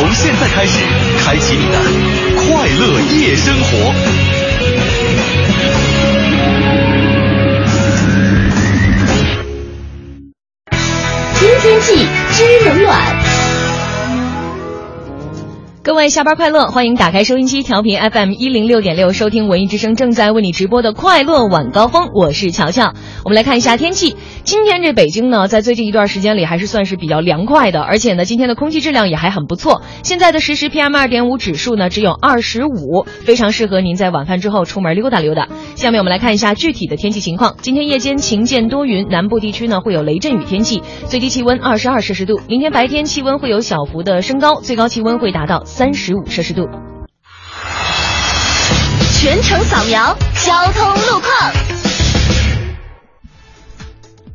从现在开始，开启你的快乐夜生活。听天气知冷暖。各位下班快乐，欢迎打开收音机调频 FM 一零六点六，收听文艺之声正在为你直播的快乐晚高峰，我是乔乔。我们来看一下天气，今天这北京呢，在最近一段时间里还是算是比较凉快的，而且呢，今天的空气质量也还很不错。现在的实时 PM 二点五指数呢只有二十五，非常适合您在晚饭之后出门溜达溜达。下面我们来看一下具体的天气情况。今天夜间晴间多云，南部地区呢会有雷阵雨天气，最低气温二十二摄氏度。明天白天气温会有小幅的升高，最高气温会达到三三十五摄氏度。全程扫描交通路况。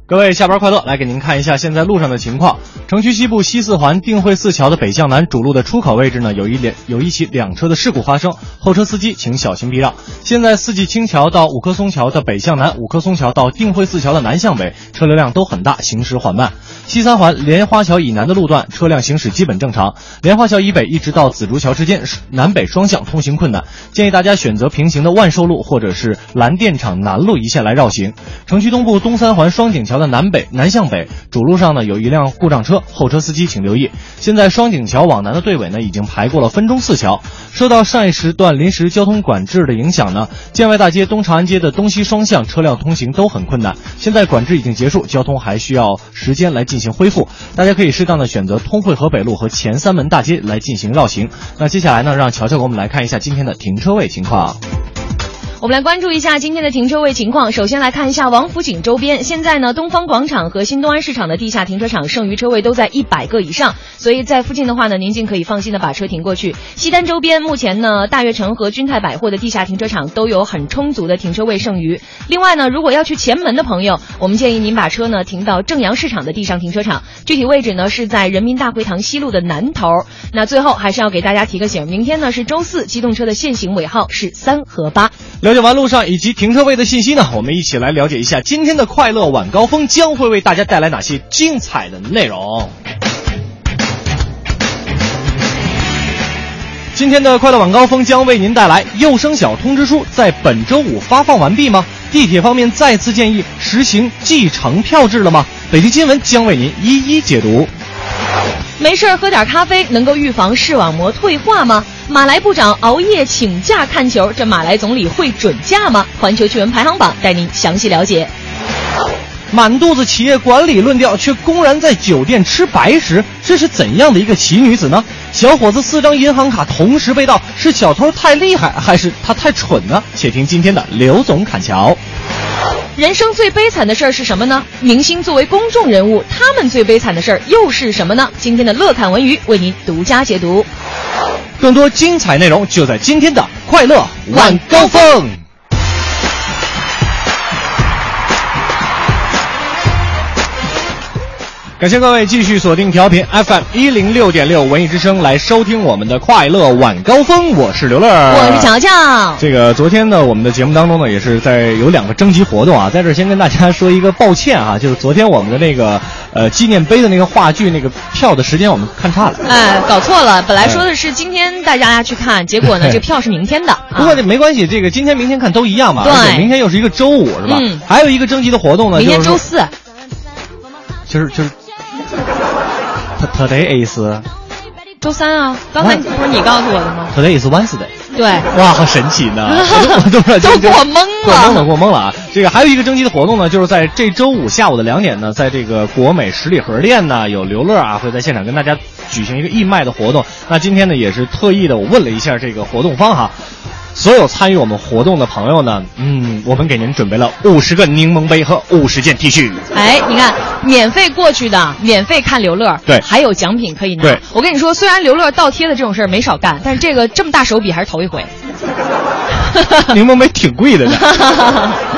各位下班快乐，来给您看一下现在路上的情况。城区西部西四环定慧寺桥的北向南主路的出口位置呢，有一两有一起两车的事故发生，后车司机请小心避让。现在四季青桥到五棵松桥的北向南，五棵松桥到定慧寺桥的南向北，车流量都很大，行驶缓慢。西三环莲花桥以南的路段车辆行驶基本正常，莲花桥以北一直到紫竹桥之间南北双向通行困难，建议大家选择平行的万寿路或者是蓝电厂南路一线来绕行。城区东部东三环双井桥的南北南向北主路上呢有一辆故障车，后车司机请留意。现在双井桥往南的队尾呢已经排过了分钟寺桥，受到上一时段临时交通管制的影响呢，建外大街、东长安街的东西双向车辆通行都很困难。现在管制已经结束，交通还需要时间来进行恢复，大家可以适当的选择通惠河北路和前三门大街来进行绕行。那接下来呢，让乔乔给我们来看一下今天的停车位情况。我们来关注一下今天的停车位情况。首先来看一下王府井周边，现在呢，东方广场和新东安市场的地下停车场剩余车位都在一百个以上，所以在附近的话呢，您尽可以放心的把车停过去。西单周边目前呢，大悦城和君泰百货的地下停车场都有很充足的停车位剩余。另外呢，如果要去前门的朋友，我们建议您把车呢停到正阳市场的地上停车场，具体位置呢是在人民大会堂西路的南头。那最后还是要给大家提个醒，明天呢是周四，机动车的限行尾号是三和八。了解完路上以及停车位的信息呢，我们一起来了解一下今天的快乐晚高峰将会为大家带来哪些精彩的内容。今天的快乐晚高峰将为您带来幼升小通知书在本周五发放完毕吗？地铁方面再次建议实行计程票制了吗？北京新闻将为您一一解读。没事儿喝点咖啡能够预防视网膜退化吗？马来部长熬夜请假看球，这马来总理会准假吗？环球趣闻排行榜带您详细了解。满肚子企业管理论调，却公然在酒店吃白食，这是怎样的一个奇女子呢？小伙子四张银行卡同时被盗，是小偷太厉害，还是他太蠢呢？且听今天的刘总侃桥。人生最悲惨的事儿是什么呢？明星作为公众人物，他们最悲惨的事儿又是什么呢？今天的乐侃文娱为您独家解读。更多精彩内容就在今天的快乐晚高峰。感谢各位继续锁定调频 FM 一零六点六文艺之声来收听我们的快乐晚高峰，我是刘乐，我是乔乔。这个昨天呢，我们的节目当中呢，也是在有两个征集活动啊，在这先跟大家说一个抱歉啊，就是昨天我们的那个呃纪念碑的那个话剧那个票的时间我们看差了，哎，搞错了，本来说的是今天带大家去看，结果呢，这票是明天的。不过这没关系，这个今天明天看都一样嘛，对。而且明天又是一个周五是吧？嗯。还有一个征集的活动呢，明天就是周四，就是就是，Today is 周三啊，刚才不是你告诉我的吗？Today is Wednesday。对，哇，好神奇呢！我都我都不知道都这过懵了过懵了，过懵了啊！这个还有一个征集的活动呢，就是在这周五下午的两点呢，在这个国美十里河店呢，有刘乐啊会在现场跟大家举行一个义卖的活动。那今天呢，也是特意的，我问了一下这个活动方哈。所有参与我们活动的朋友呢，嗯，我们给您准备了五十个柠檬杯和五十件 T 恤。哎，你看，免费过去的，免费看刘乐，对还有奖品可以拿。对我跟你说，虽然刘乐倒贴的这种事儿没少干，但是这个这么大手笔还是头一回。柠檬杯挺贵的呢。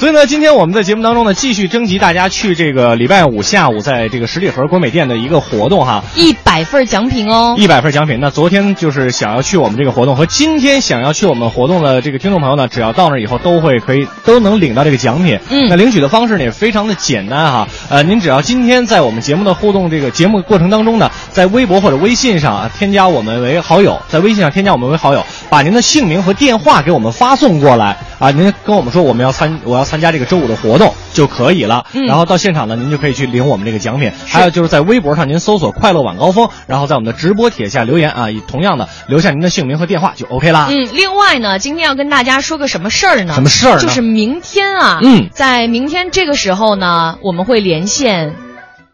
所以呢，今天我们在节目当中呢，继续征集大家去这个礼拜五下午在这个十里河国美店的一个活动哈，一百份奖品哦，一百份奖品。那昨天就是想要去我们这个活动和今天想要去我们活动的这个听众朋友呢，只要到那以后都会可以都能领到这个奖品。嗯那领取的方式呢也非常的简单哈，呃，您只要今天在我们节目的互动这个节目过程当中呢，在微博或者微信上啊添加我们为好友，在微信上添加我们为好友，把您的姓名和电话给我们发送过来啊，您跟我们说我们要参我要参加这个周五的活动就可以了。嗯然后到现场呢，您就可以去领我们这个奖品。还有就是在微博上您搜索“快乐晚高峰”，然后在我们的直播帖下留言啊，以同样的留下您的姓名和电话就 OK 啦。嗯，另外呢，今天要跟大家说个什么事儿呢？什么事儿就是明天啊，嗯在明天这个时候呢，我们会连线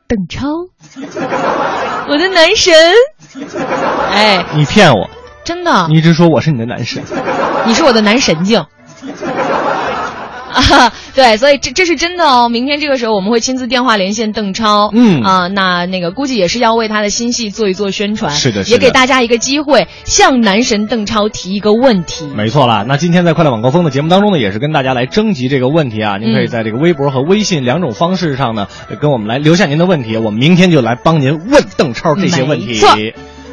邓超，我的男神。哎，你骗我，真的，你一直说我是你的男神。你是我的男神经。啊，对，所以这这是真的哦。明天这个时候我们会亲自电话连线邓超，嗯啊，那那个估计也是要为他的新戏做一做宣传，是的是的也给大家一个机会，向男神邓超提一个问题。没错啦，那今天在快乐晚高峰的节目当中呢，也是跟大家来征集这个问题啊。您可以在这个微博和微信两种方式上呢，呃跟我们来留下您的问题，我们明天就来帮您问邓超这些问题没错。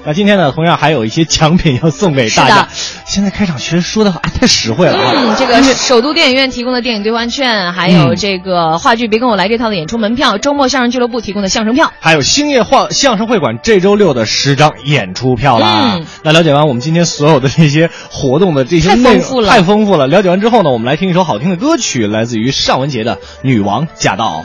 那今天呢，同样还有一些奖品要送给大家。现在开场其实说的话太实惠了啊！嗯，这个首都电影院提供的电影兑换券，还有这个话剧《别跟我来这套》的演出门票，周末相声俱乐部提供的相声票。还有星夜话相声会馆这周六的十张演出票啦。嗯那了解完我们今天所有的这些活动的这些太内容丰富了太丰富了。了解完之后呢，我们来听一首好听的歌曲，来自于尚雯婕的《女王驾到》。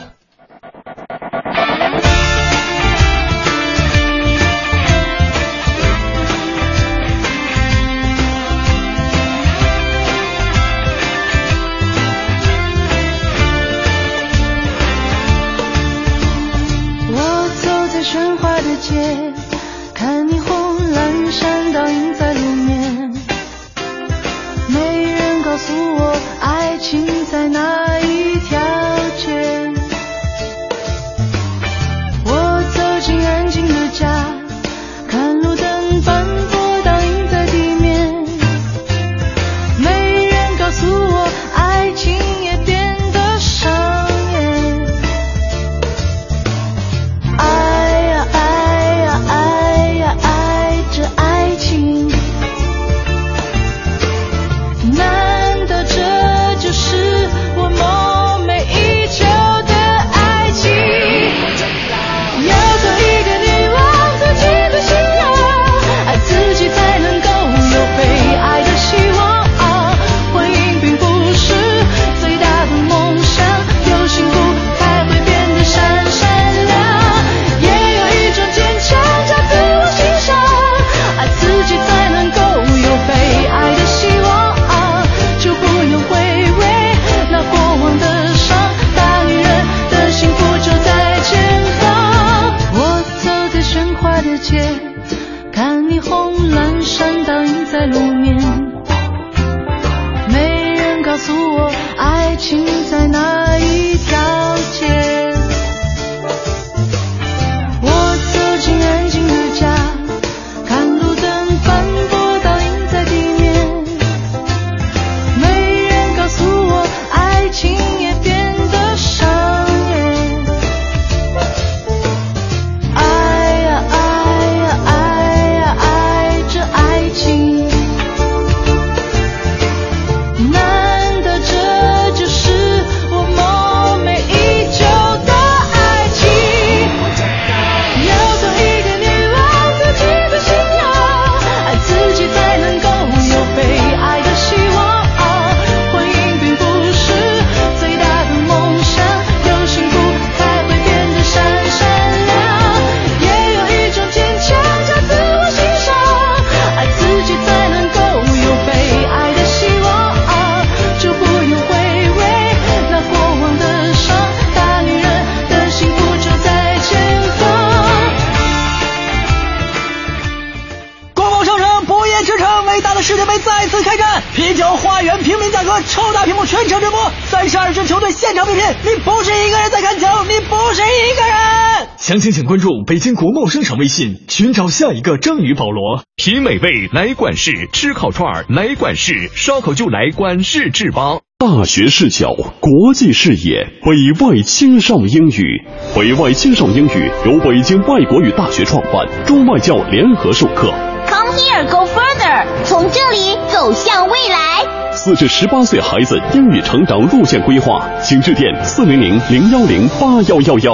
北京国贸商场微信，寻找下一个章鱼保罗。品美味来管事，吃烤串儿来管事，烧烤就来管事制吧。大学视角，国际视野，北外青少英语。北外青少英语由北京外国语大学创办，中外教联合授课。Come here, go further，从这里走向未来。四至十八岁孩子英语成长路线规划，请致电四零零零幺零八幺幺幺。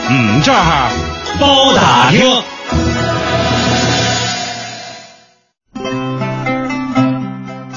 嗯，这儿包打听。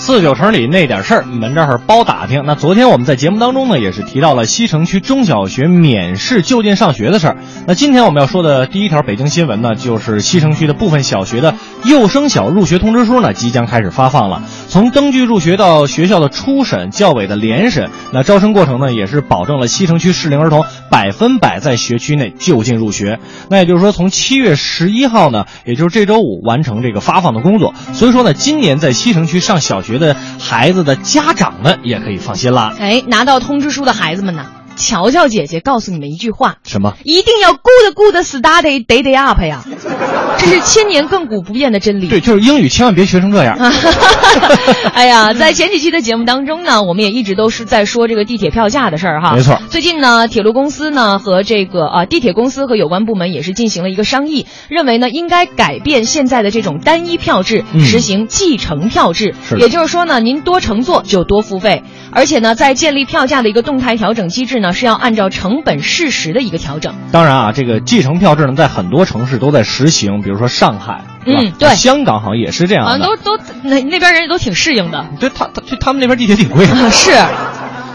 四九城里那点事儿，你们这儿包打听。那昨天我们在节目当中呢，也是提到了西城区中小学免试就近上学的事儿。那今天我们要说的第一条北京新闻呢，就是西城区的部分小学的幼升小入学通知书呢，即将开始发放了。从登记入学到学校的初审、教委的联审，那招生过程呢，也是保证了西城区适龄儿童百分百在学区内就近入学。那也就是说，从七月十一号呢，也就是这周五完成这个发放的工作。所以说呢，今年在西城区上小学觉得孩子的家长们也可以放心了。哎，拿到通知书的孩子们呢，乔乔姐姐告诉你们一句话：什么？一定要 good good study day day up 呀！这是千年亘古不变的真理。对，就是英语千万别学成这样。哎呀，在前几期的节目当中呢，我们也一直都是在说这个地铁票价的事儿哈。没错。最近呢，铁路公司呢和这个啊地铁公司和有关部门也是进行了一个商议，认为呢应该改变现在的这种单一票制，嗯实行继承票制。是也就是说呢，您多乘坐就多付费，而且呢，在建立票价的一个动态调整机制呢，是要按照成本适时的一个调整。当然啊，这个继承票制呢，在很多城市都在实行，比如说上海，嗯对香港好像也是这样的。好像都都那那边人也都挺适应的。对他他去他们那边地铁挺贵的。是。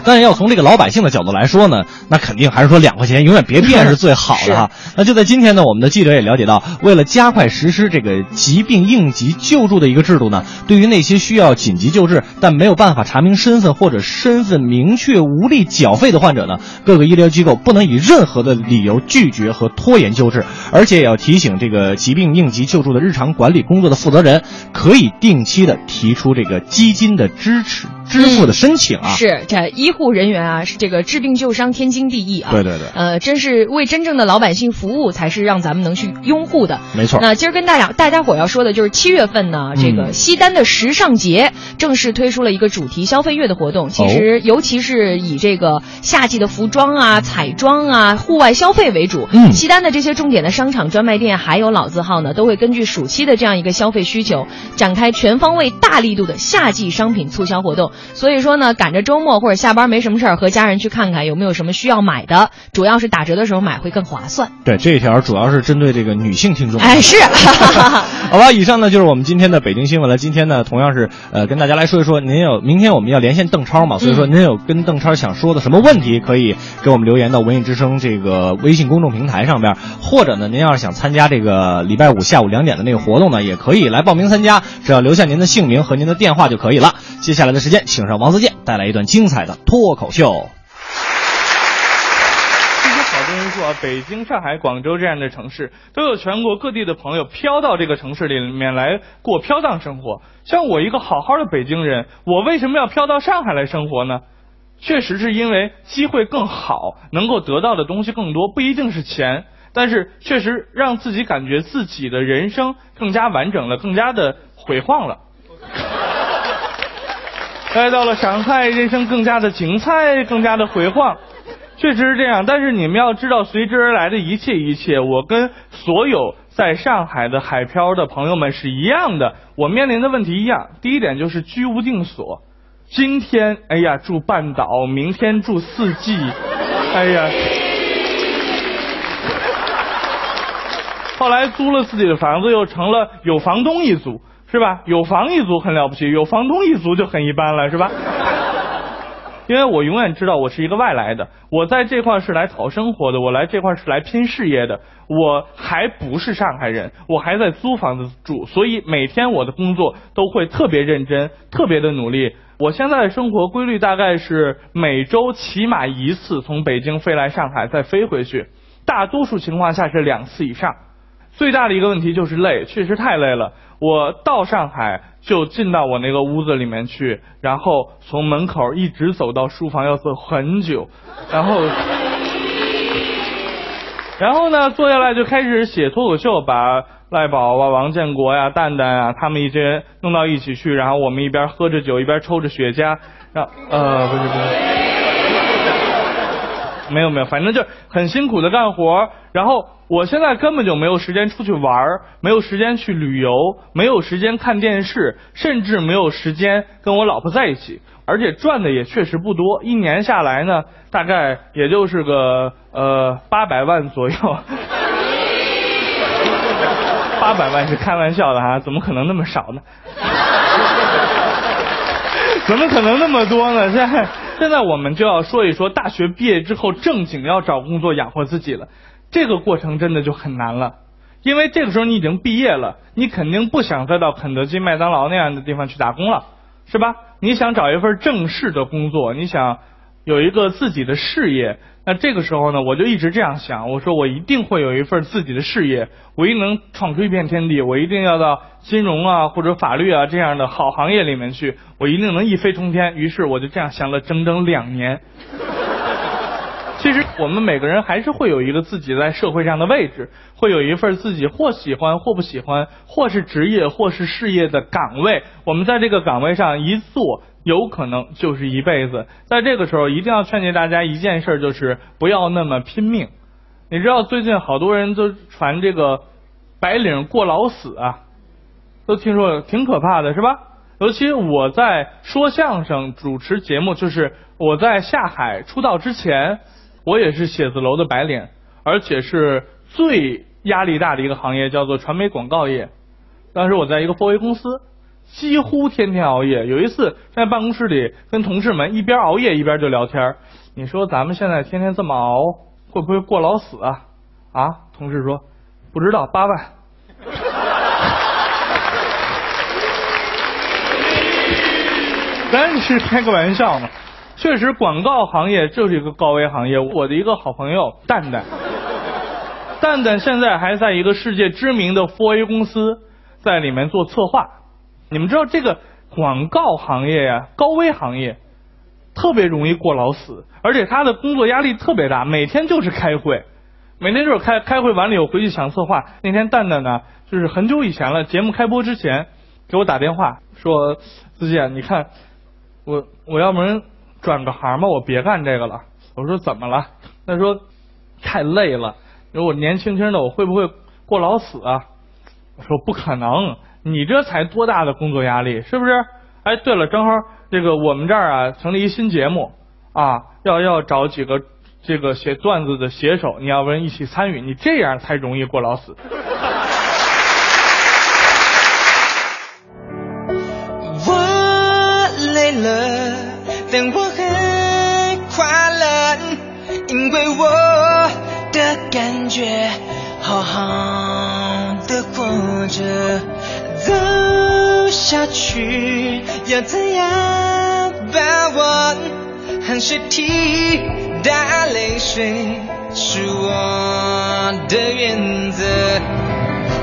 但是要从这个老百姓的角度来说呢，那肯定还是说两块钱永远别变是最好的哈。那就在今天呢，我们的记者也了解到，为了加快实施这个疾病应急救助的一个制度呢，对于那些需要紧急救治但没有办法查明身份或者身份明确无力缴费的患者呢，各个医疗机构不能以任何的理由拒绝和拖延救治，而且也要提醒这个疾病应急救助的日常管理工作的负责人，可以定期的提出这个基金的支持支付的申请啊。是，这医护人员啊，是这个治病救伤天经地义啊。对对对呃，真是为真正的老百姓服务，才是让咱们能去拥护的。没错那今儿跟大家大家伙要说的就是七月份呢，这个嗯西单的时尚节正式推出了一个主题消费月的活动。其实，尤其是以这个夏季的服装啊、彩妆啊、户外消费为主。嗯西单的这些重点的商场、专卖店还有老字号呢，都会根据暑期的这样一个消费需求，展开全方位、大力度的夏季商品促销活动。所以说呢，赶着周末或者下班没什么事儿，和家人去看看有没有什么需要买的，主要是打折的时候买会更划算。对这一条主要是针对这个女性听众。哎，是，好吧，以上呢就是我们今天的北京新闻了。今天呢，同样是呃跟大家来说一说，您有明天我们要连线邓超嘛，所以说您有跟邓超想说的什么问题，可以给我们留言到文艺之声这个微信公众平台上边，或者呢，您要是想参加这个礼拜五下午两点的那个活动呢，也可以来报名参加，只要留下您的姓名和您的电话就可以了。接下来的时间，请上王自健带来一段精彩的脱口秀。其实好多人说啊，北京、上海、广州这样的城市都有全国各地的朋友飘到这个城市里面来过飘荡生活。像我一个好好的北京人，我为什么要飘到上海来生活呢？确实是因为机会更好，能够得到的东西更多，不一定是钱，但是确实让自己感觉自己的人生更加完整了，更加的辉煌了。来到了上海，人生更加的精彩，更加的辉煌。确实是这样，但是你们要知道，随之而来的一切一切，我跟所有在上海的海漂的朋友们是一样的，我面临的问题一样。第一点就是居无定所，今天哎呀住半岛，明天住四季，哎呀，后来租了自己的房子，又成了有房东一族。是吧？有房一族很了不起，有房东一族就很一般了，是吧？因为我永远知道我是一个外来的，我在这块是来讨生活的，我来这块是来拼事业的，我还不是上海人，我还在租房子住，所以每天我的工作都会特别认真，特别的努力。我现在的生活规律大概是每周起码一次从北京飞来上海，再飞回去，大多数情况下是两次以上。最大的一个问题就是累，确实太累了。我到上海就进到我那个屋子里面去，然后从门口一直走到书房要走很久，然后，然后呢坐下来就开始写脱口秀，把赖宝啊、王建国呀、蛋蛋啊他们一些人弄到一起去，然后我们一边喝着酒一边抽着雪茄，让呃不是不是。没有没有，反正就很辛苦的干活。然后我现在根本就没有时间出去玩，没有时间去旅游，没有时间看电视，甚至没有时间跟我老婆在一起。而且赚的也确实不多，一年下来呢，大概也就是个呃八百万左右。八百万是开玩笑的哈，怎么可能那么少呢？怎么可能那么多呢？现在现在我们就要说一说大学毕业之后正经要找工作养活自己了，这个过程真的就很难了，因为这个时候你已经毕业了，你肯定不想再到肯德基、麦当劳那样的地方去打工了，是吧？你想找一份正式的工作，你想有一个自己的事业。那这个时候呢，我就一直这样想，我说我一定会有一份自己的事业，我一定能闯出一片天地，我一定要到金融啊或者法律啊这样的好行业里面去，我一定能一飞冲天。于是我就这样想了整整两年。其实我们每个人还是会有一个自己在社会上的位置，会有一份自己或喜欢或不喜欢，或是职业或是事业的岗位。我们在这个岗位上一做。有可能就是一辈子，在这个时候一定要劝诫大家一件事，就是不要那么拼命。你知道最近好多人都传这个白领过劳死啊，都听说挺可怕的，是吧？尤其我在说相声主持节目，就是我在下海出道之前，我也是写字楼的白领，而且是最压力大的一个行业，叫做传媒广告业。当时我在一个 4A 公司。几乎天天熬夜。有一次在办公室里跟同事们一边熬夜一边就聊天你说咱们现在天天这么熬，会不会过劳死啊？啊？同事说不知道，八万。咱是开个玩笑嘛。确实，广告行业就是一个高危行业。我的一个好朋友蛋蛋，蛋蛋现在还在一个世界知名的 4A 公司，在里面做策划。你们知道这个广告行业呀，高危行业，特别容易过劳死，而且他的工作压力特别大，每天就是开会，每天就是开开会完了以后回去想策划。那天蛋蛋呢，就是很久以前了，节目开播之前给我打电话说：“子健，你看我我要不然转个行吧，我别干这个了。”我说：“怎么了？”他说：“太累了，说我年轻轻的，我会不会过劳死啊？”我说：“不可能。”你这才多大的工作压力，是不是？哎，对了，正好这个我们这儿啊成立一新节目啊，要要找几个这个写段子的写手，你要不然一起参与，你这样才容易过劳死。好的活着。走下去，要怎样把握？汗水替代泪水是我的原则。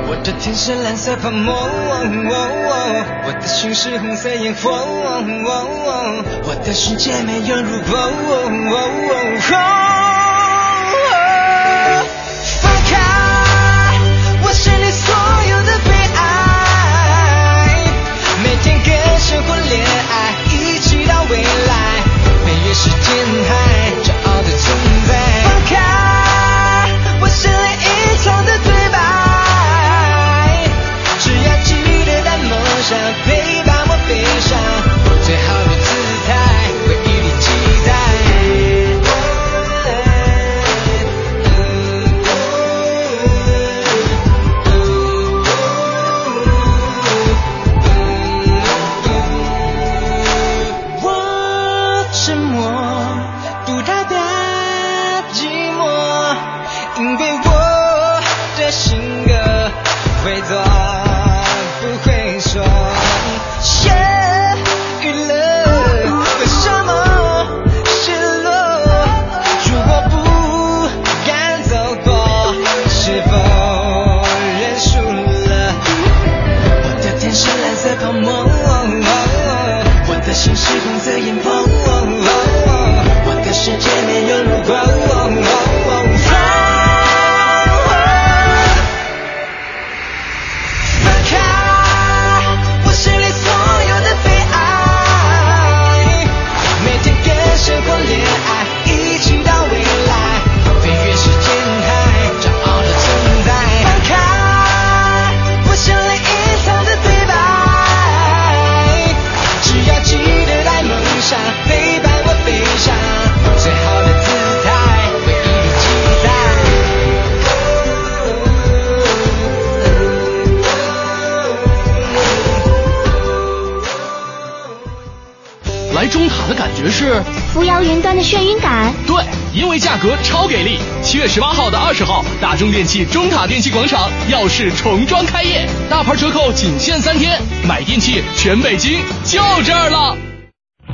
我的天是蓝色泡沫，我的心是红色烟火，我的世界没有如果。来中塔的感觉是扶摇云端的眩晕感。对，因为价格超给力。七月十八号到二十号，大中电器中塔电器广场耀世重装开业，大牌折扣仅限三天，买电器全北京就这儿了。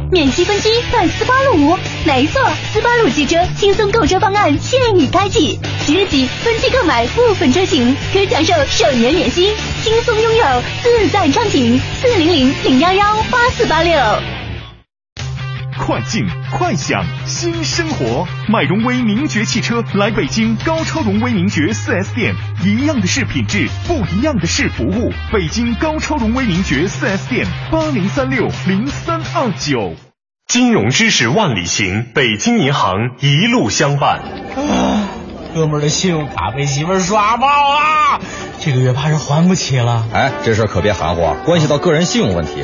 免息分期在斯巴鲁，没错，斯巴鲁汽车轻松购车方案现已开启，即日起分期购买部分车型可享受首年免息，轻松拥有自在畅行。四零零零幺幺八四八六。快进快享新生活，买荣威名爵汽车来北京高超荣威名爵 4S 店，一样的是品质，不一样的是服务。北京高超荣威名爵 4S 店八零三六零三二九。金融知识万里行，北京银行一路相伴。啊，哥们儿的信用卡被媳妇儿刷爆了，这个月怕是还不起了。哎，这事儿可别含糊啊，关系到个人信用问题。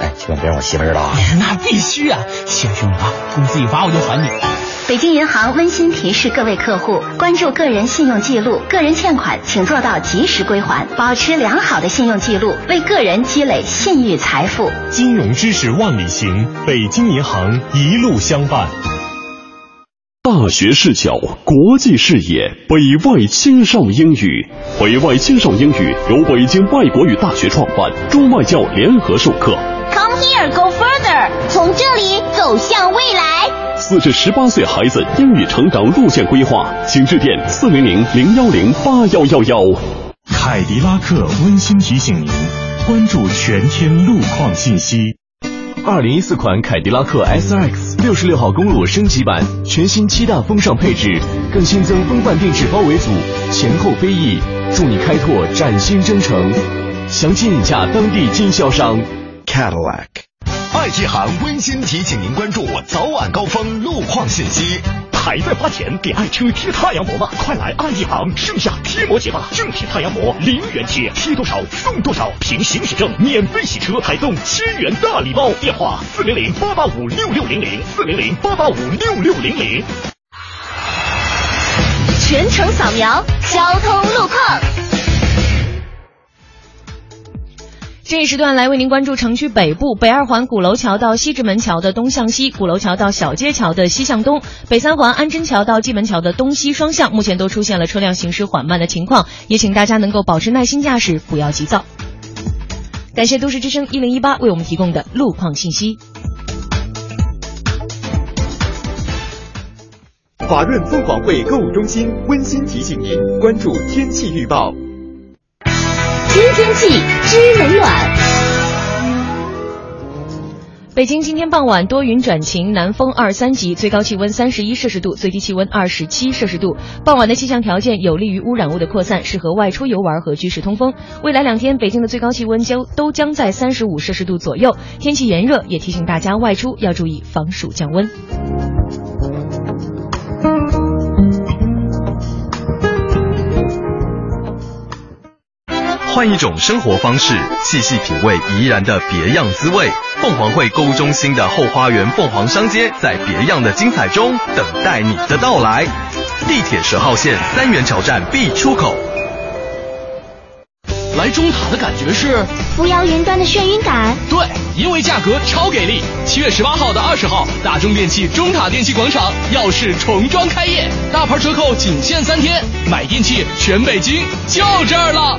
哎，千万别让我媳妇知道啊！那必须啊！行兄弟啊，工资一发我就还你。北京银行温馨提示各位客户：关注个人信用记录，个人欠款请做到及时归还，保持良好的信用记录，为个人积累信誉财富。金融知识万里行，北京银行一路相伴。大学视角，国际视野，北外青少英语。北外青少英语由北京外国语大学创办，中外教联合授课。走向未来。四至十八岁孩子英语成长路线规划，请致电四零零零幺零八幺幺幺。凯迪拉克温馨提醒您，关注全天路况信息。二零一四款凯迪拉克 SRX 六十六号公路升级版，全新七大风尚配置，更新增风范定制包围组，前后飞翼，助你开拓崭新征程。详情请洽当地经销商。Cadillac。爱记行温馨提醒您关注早晚高峰路况信息。还在花钱给爱车贴太阳膜吗？快来爱一行盛夏贴膜节吧！正品太阳膜零元贴，贴多少送多少，凭行驶证免费洗车，还送千元大礼包。电话四零零八八五六六零零四零零八八五六六零零。全程扫描交通路况。这一时段来为您关注城区北部北二环鼓楼桥到西直门桥的东向西，鼓楼桥到小街桥的西向东，北三环安贞桥到蓟门桥的东西双向，目前都出现了车辆行驶缓慢的情况，也请大家能够保持耐心驾驶，不要急躁。感谢都市之声一零一八为我们提供的路况信息。华润凤凰汇购物中心温馨提醒您关注天气预报。知天气，知冷暖。北京今天傍晚多云转晴，南风二三级，最高气温三十一摄氏度，最低气温二十七摄氏度。傍晚的气象条件有利于污染物的扩散，适合外出游玩和居室通风。未来两天，北京的最高气温将都将在三十五摄氏度左右，天气炎热，也提醒大家外出要注意防暑降温。换一种生活方式，细细品味怡然的别样滋味。凤凰汇购物中心的后花园凤凰商街，在别样的精彩中等待你的到来。地铁十号线三元桥站 B 出口。来中塔的感觉是扶摇云端的眩晕感。对，因为价格超给力。七月十八号到二十号，大中电器中塔电器广场耀世重装开业，大牌折扣仅限三天，买电器全北京就这儿了。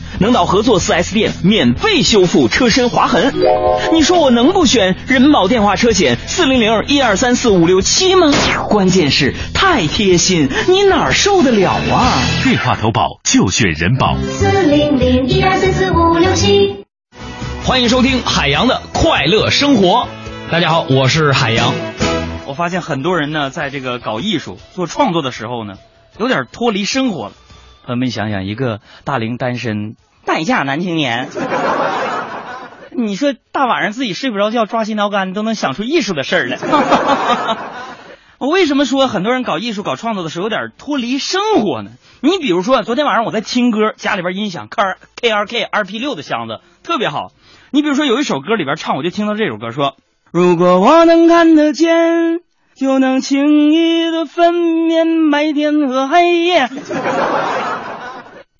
能到合作 4S 店免费修复车身划痕。你说我能不选人保电话车险四零零一二三四五六七吗？关键是太贴心，你哪儿受得了啊？电话投保就选人保。四零零一二三四五六七。欢迎收听海洋的快乐生活。大家好，我是海洋。我发现很多人呢，在这个搞艺术、做创作的时候呢，有点脱离生活了。朋友们想想，一个大龄单身待嫁男青年，你说大晚上自己睡不着觉、抓心挠肝，都能想出艺术的事儿来。我为什么说很多人搞艺术、搞创作的时候有点脱离生活呢？你比如说，昨天晚上我在听歌，家里边音响 K K R K R P 六的箱子特别好。你比如说有一首歌里边唱，我就听到这首歌说。如果我能看得见，就能轻易的分辨白天和黑夜。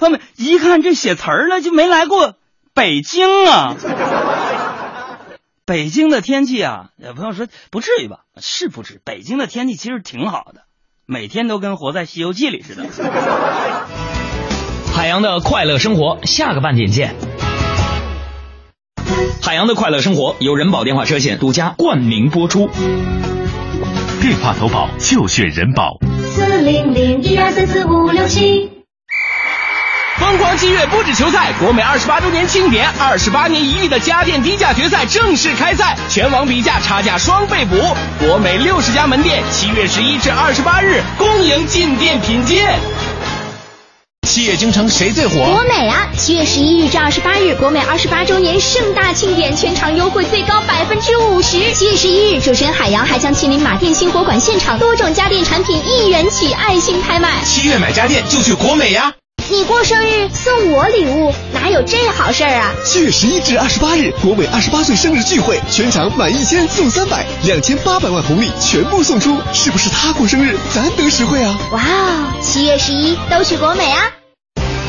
朋友们，一看这写词儿了，就没来过北京啊。北京的天气啊，有朋友说不至于吧？是不至。北京的天气其实挺好的，每天都跟活在《西游记》里似的。海洋的快乐生活，下个半点见。海洋的快乐生活由人保电话车险独家冠名播出。电话投保就选人保。四零零一二三四五六七。疯狂七月不止球赛，国美二十八周年庆典，二十八年一遇的家电低价决赛正式开赛，全网比价，差价双倍补。国美六十家门店，七月十一至二十八日恭迎进店品鉴。七月京城谁最火？国美啊！七月十一日至二十八日，国美二十八周年盛大庆典，全场优惠最高百分之五十。七月十一日，主持人海洋还将亲临马店新火馆现场，多种家电产品一元起爱心拍卖。七月买家电就去国美呀！你过生日送我礼物，哪有这好事儿啊？七月十一至二十八日，国美二十八岁生日聚会，全场满一千送三百，两千八百万红利全部送出，是不是他过生日，咱得实惠啊？哇哦！七月十一都去国美啊！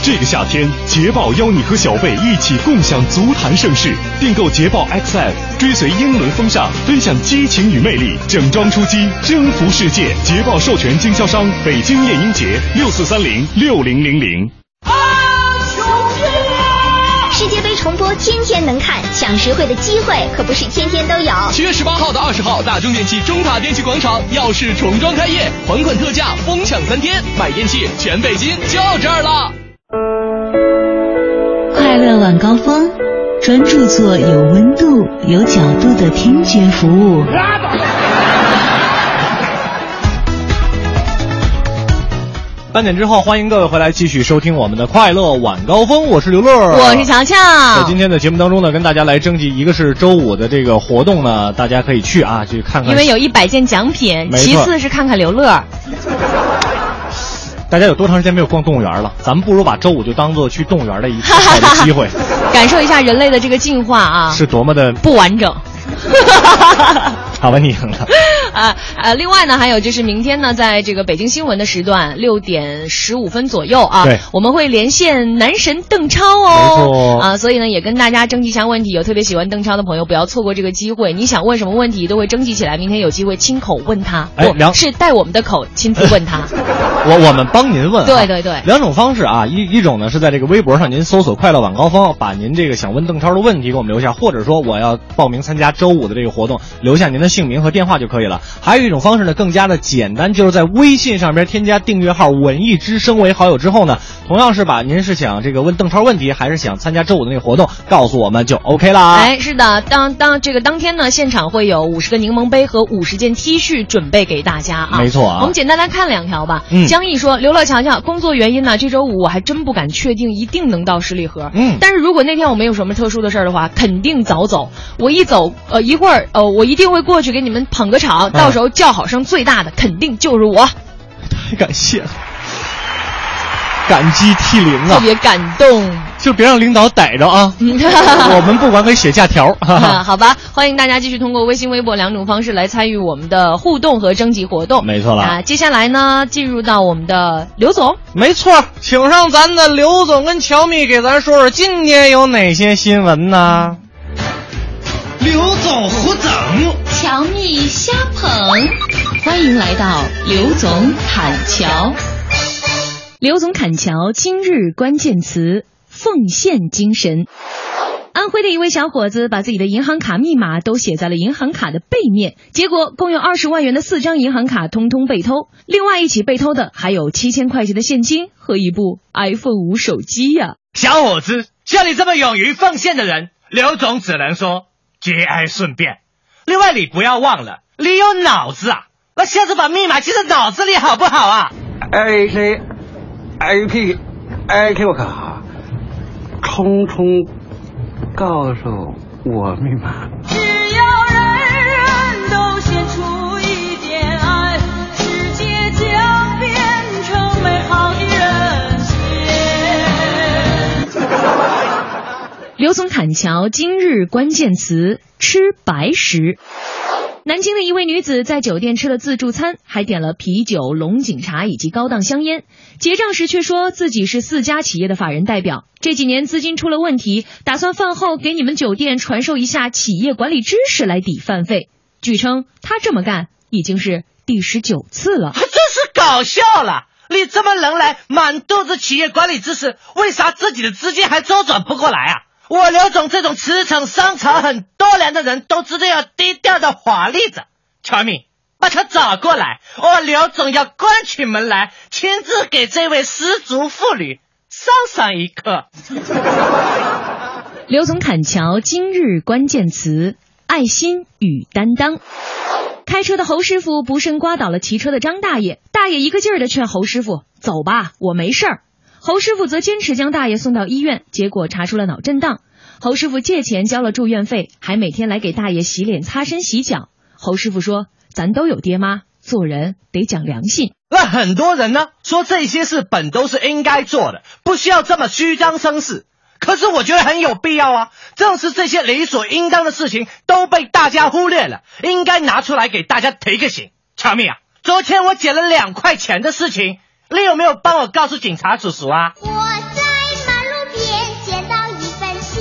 这个夏天，捷豹邀你和小贝一起共享足坛盛世。订购捷豹 XF，追随英伦风尚，分享激情与魅力，整装出击，征服世界。捷豹授权经销商北京燕鹰节六四三零六零零零。世界杯重播天天能看，抢实惠的机会可不是天天都有。七月十八号到二十号，大中电器中塔电器广场耀世重装开业，还款特价，疯抢三天，买电器全北京就这儿了。快乐晚高峰，专注做有温度、有角度的听觉服务。半点之后，欢迎各位回来继续收听我们的快乐晚高峰，我是刘乐，我是乔乔。在今天的节目当中呢，跟大家来征集，一个是周五的这个活动呢，大家可以去啊去看看，因为有一百件奖品。其次是看看刘乐。大家有多长时间没有逛动物园了？咱们不如把周五就当做去动物园的一次 好的机会，感受一下人类的这个进化啊，是多么的不完整。好吧，你赢了。啊呃，另外呢，还有就是明天呢，在这个北京新闻的时段六点十五分左右啊，对我们会连线男神邓超哦，啊，所以呢，也跟大家征集一下问题，有特别喜欢邓超的朋友，不要错过这个机会。你想问什么问题，都会征集起来，明天有机会亲口问他，哎梁是带我们的口亲自问他。我我们帮您问、啊，对对对两种方式啊，一一种呢是在这个微博上您搜索“快乐晚高峰”，把您这个想问邓超的问题给我们留下，或者说我要报名参加周五的这个活动，留下您的姓名和电话就可以了。还有一种方式呢，更加的简单，就是在微信上边添加订阅号“文艺之声”为好友之后呢，同样是把您是想这个问邓超问题，还是想参加周五的那个活动，告诉我们就 OK 啦。哎，是的，当当这个当天呢，现场会有五十个柠檬杯和五十件 T 恤准备给大家啊。没错啊我们简单来看两条吧。嗯江毅说：“刘乐瞧瞧，工作原因呢，这周五我还真不敢确定一定能到十里河。嗯但是如果那天我没有什么特殊的事儿的话，肯定早走。我一走，呃，一会儿，呃，我一定会过去给你们捧个场，到时候叫好声最大的肯定就是我。太感谢了。感激涕零啊，特别感动。就别让领导逮着啊！我们不管给写假条。好吧，欢迎大家继续通过微信、微博两种方式来参与我们的互动和征集活动。没错了。啊，接下来呢，进入到我们的刘总。没错，请上咱的刘总跟乔蜜给咱说说今天有哪些新闻呢？刘总胡整，乔蜜瞎捧，欢迎来到刘总侃桥。刘总侃桥今日关键词。奉献精神。安徽的一位小伙子把自己的银行卡密码都写在了银行卡的背面，结果共有二十万元的四张银行卡通通被偷。另外一起被偷的还有七千块钱的现金和一部 iPhone 五手机呀！小伙子，像你这么勇于奉献的人，刘总只能说节哀顺变。另外，你不要忘了，你有脑子啊，那下次把密码记在脑子里好不好啊？A C A P A K 我靠！匆匆告诉我密码。刘总砍桥今日关键词：吃白食。南京的一位女子在酒店吃了自助餐，还点了啤酒、龙井茶以及高档香烟。结账时却说自己是四家企业的法人代表，这几年资金出了问题，打算饭后给你们酒店传授一下企业管理知识来抵饭费。据称，他这么干已经是第十九次了，真是搞笑了！你这么能来，满肚子企业管理知识，为啥自己的资金还周转不过来啊？我刘总这种驰骋商场很多年的人都知道要低调的华丽着，乔敏，把他找过来，我刘总要关起门来亲自给这位失足妇女上上一课。刘总砍桥今日关键词：爱心与担当。开车的侯师傅不慎刮倒了骑车的张大爷，大爷一个劲儿的劝侯师傅走吧，我没事儿。侯师傅则坚持将大爷送到医院，结果查出了脑震荡。侯师傅借钱交了住院费，还每天来给大爷洗脸、擦身、洗脚。侯师傅说：“咱都有爹妈，做人得讲良心。”那很多人呢说这些事本都是应该做的，不需要这么虚张声势。可是我觉得很有必要啊！正是这些理所应当的事情都被大家忽略了，应该拿出来给大家提个醒。乔蜜啊，昨天我捡了两块钱的事情。你有没有帮我告诉警察叔叔啊？我在马路边捡到一分钱，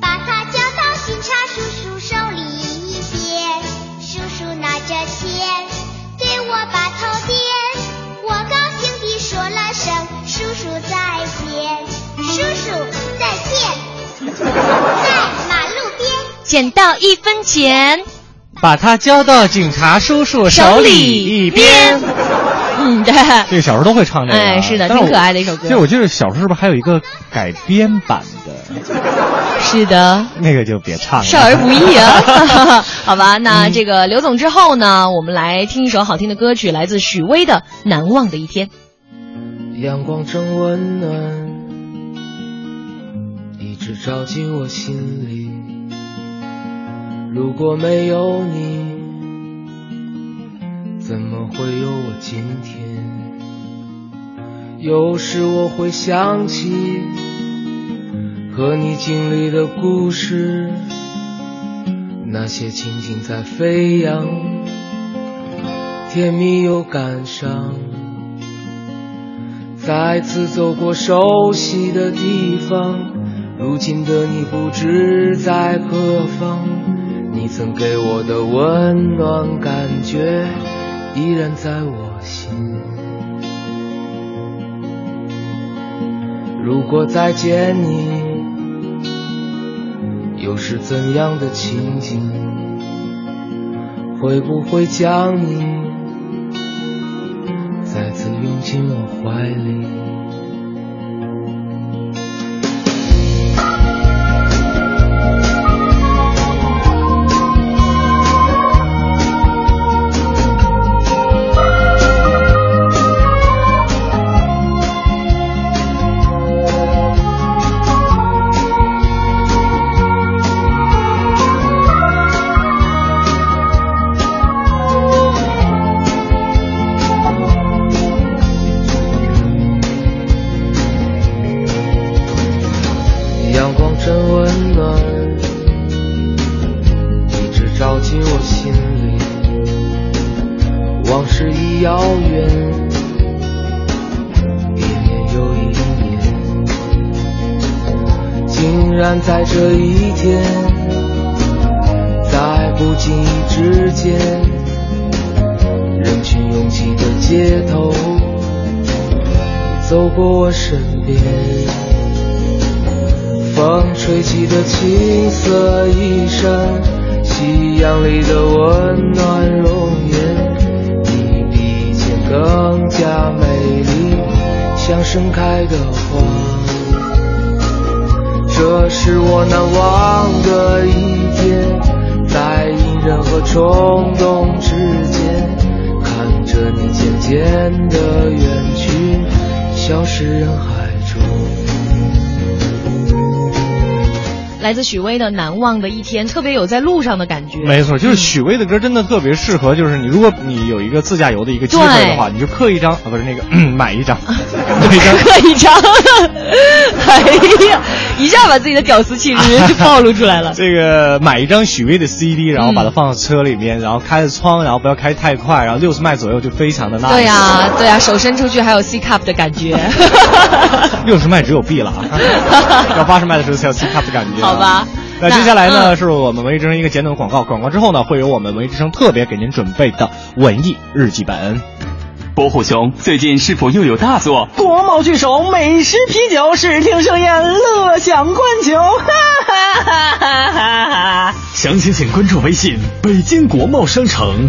把它交到警察叔叔手里一边。叔叔拿着钱对我把头点，我高兴地说了声叔叔再见，叔叔再见。在马路边捡到一分钱，把它交到警察叔叔手里一边。嗯，对，这个小时候都会唱这个，哎，是的，挺可爱的一首歌。其实我记得小时候是不是还有一个改编版的？是的，那个就别唱了，少儿不宜啊。好吧，那这个刘总之后呢，我们来听一首好听的歌曲，来自许巍的《难忘的一天》。阳光正温暖，一直照进我心里。如果没有你。怎么会有我今天？有时我会想起和你经历的故事，那些情景在飞扬，甜蜜又感伤。再次走过熟悉的地方，如今的你不知在何方？你曾给我的温暖感觉。依然在我心。如果再见你，又是怎样的情景？会不会将你再次拥进我怀里？衣衫。夕阳里的温暖容颜，你比以前更加美丽，像盛开的花。这是我难忘的一天，在隐忍和冲动之间，看着你渐渐的远去，消失人海来自许巍的《难忘的一天》，特别有在路上的感觉。没错，就是许巍的歌真的特别适合，就是你如果你有一个自驾游的一个机会的话，你就刻一张啊，不是那个 买一张，刻一张，刻一张。哎呀，一下把自己的屌丝气质就暴露出来了。这个买一张许巍的 CD，然后把它放到车里面，然后开着窗，然后不要开太快，然后六十迈左右就非常的 nice。对呀，对呀，手伸出去还有 C cup 的感觉。六十迈只有 B 了啊，要八十迈的时候才有 C cup 的感觉。好吧，那接下来呢，是我们文艺之声一个简短的广告，广告之后呢，会有我们文艺之声特别给您准备的文艺日记本。伯虎兄，最近是否又有大作？国贸巨首，美食啤酒，视听盛宴，乐享观球，哈哈哈哈哈哈！详情请关注微信北京国贸商城。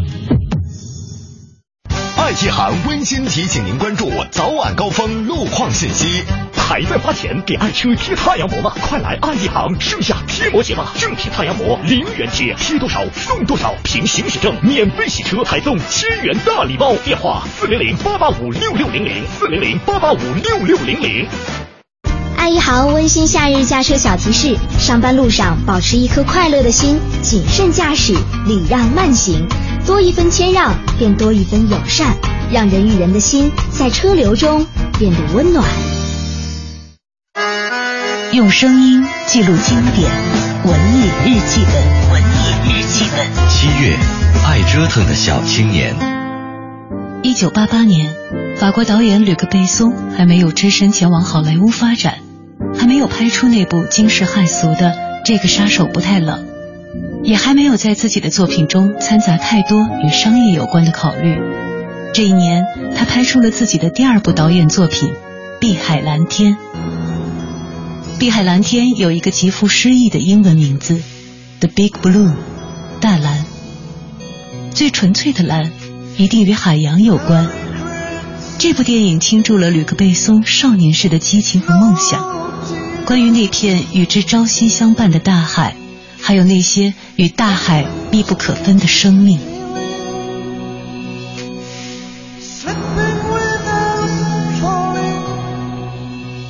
爱一行温馨提醒您关注早晚高峰路况信息。还在花钱给爱车贴太阳膜吗？快来爱一行盛夏贴膜节吧！正品太阳膜零元贴，贴多少送多少，凭行驶证免费洗车，还送千元大礼包。电话四零零八八五六六零零四零零八八五六六零零。爱一行温馨夏日驾车小提示：上班路上保持一颗快乐的心，谨慎驾驶，礼让慢行，多一分谦让，便多一分友善，让人与人的心在车流中变得温暖。用声音记录经典，文艺日记本，文艺日记本。七月，爱折腾的小青年。一九八八年，法国导演吕克·贝松还没有只身前往好莱坞发展，还没有拍出那部惊世骇俗的《这个杀手不太冷》，也还没有在自己的作品中掺杂太多与商业有关的考虑。这一年，他拍出了自己的第二部导演作品《碧海蓝天》。碧海蓝天有一个极富诗意的英文名字，The Big Blue，大蓝。最纯粹的蓝，一定与海洋有关。这部电影倾注了吕克·贝松少年时的激情和梦想，关于那片与之朝夕相伴的大海，还有那些与大海密不可分的生命。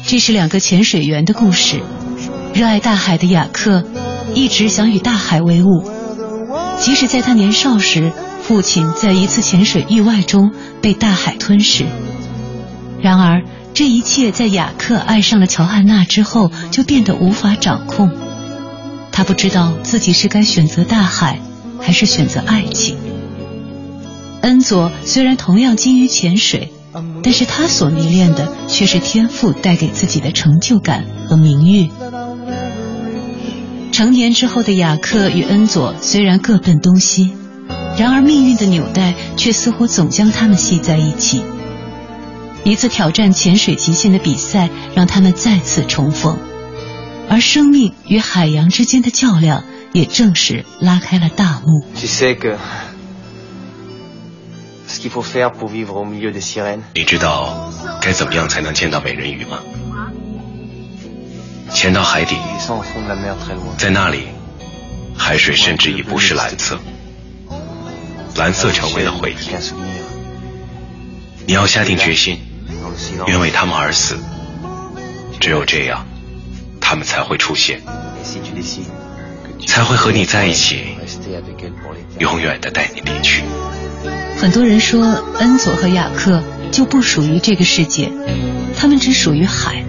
这是两个潜水员的故事。热爱大海的雅克一直想与大海为伍，即使在他年少时，父亲在一次潜水意外中被大海吞噬。然而，这一切在雅克爱上了乔汉娜之后就变得无法掌控。他不知道自己是该选择大海，还是选择爱情。恩佐虽然同样精于潜水。但是他所迷恋的却是天赋带给自己的成就感和名誉。成年之后的雅克与恩佐虽然各奔东西，然而命运的纽带却似乎总将他们系在一起。一次挑战潜水极限的比赛让他们再次重逢，而生命与海洋之间的较量也正式拉开了大幕。你知道该怎么样才能见到美人鱼吗？潜到海底，在那里，海水甚至已不是蓝色，蓝色成为了回忆。你要下定决心，愿为他们而死，只有这样，他们才会出现。才会和你在一起，永远的带你离去。很多人说恩佐和雅克就不属于这个世界，他们只属于海。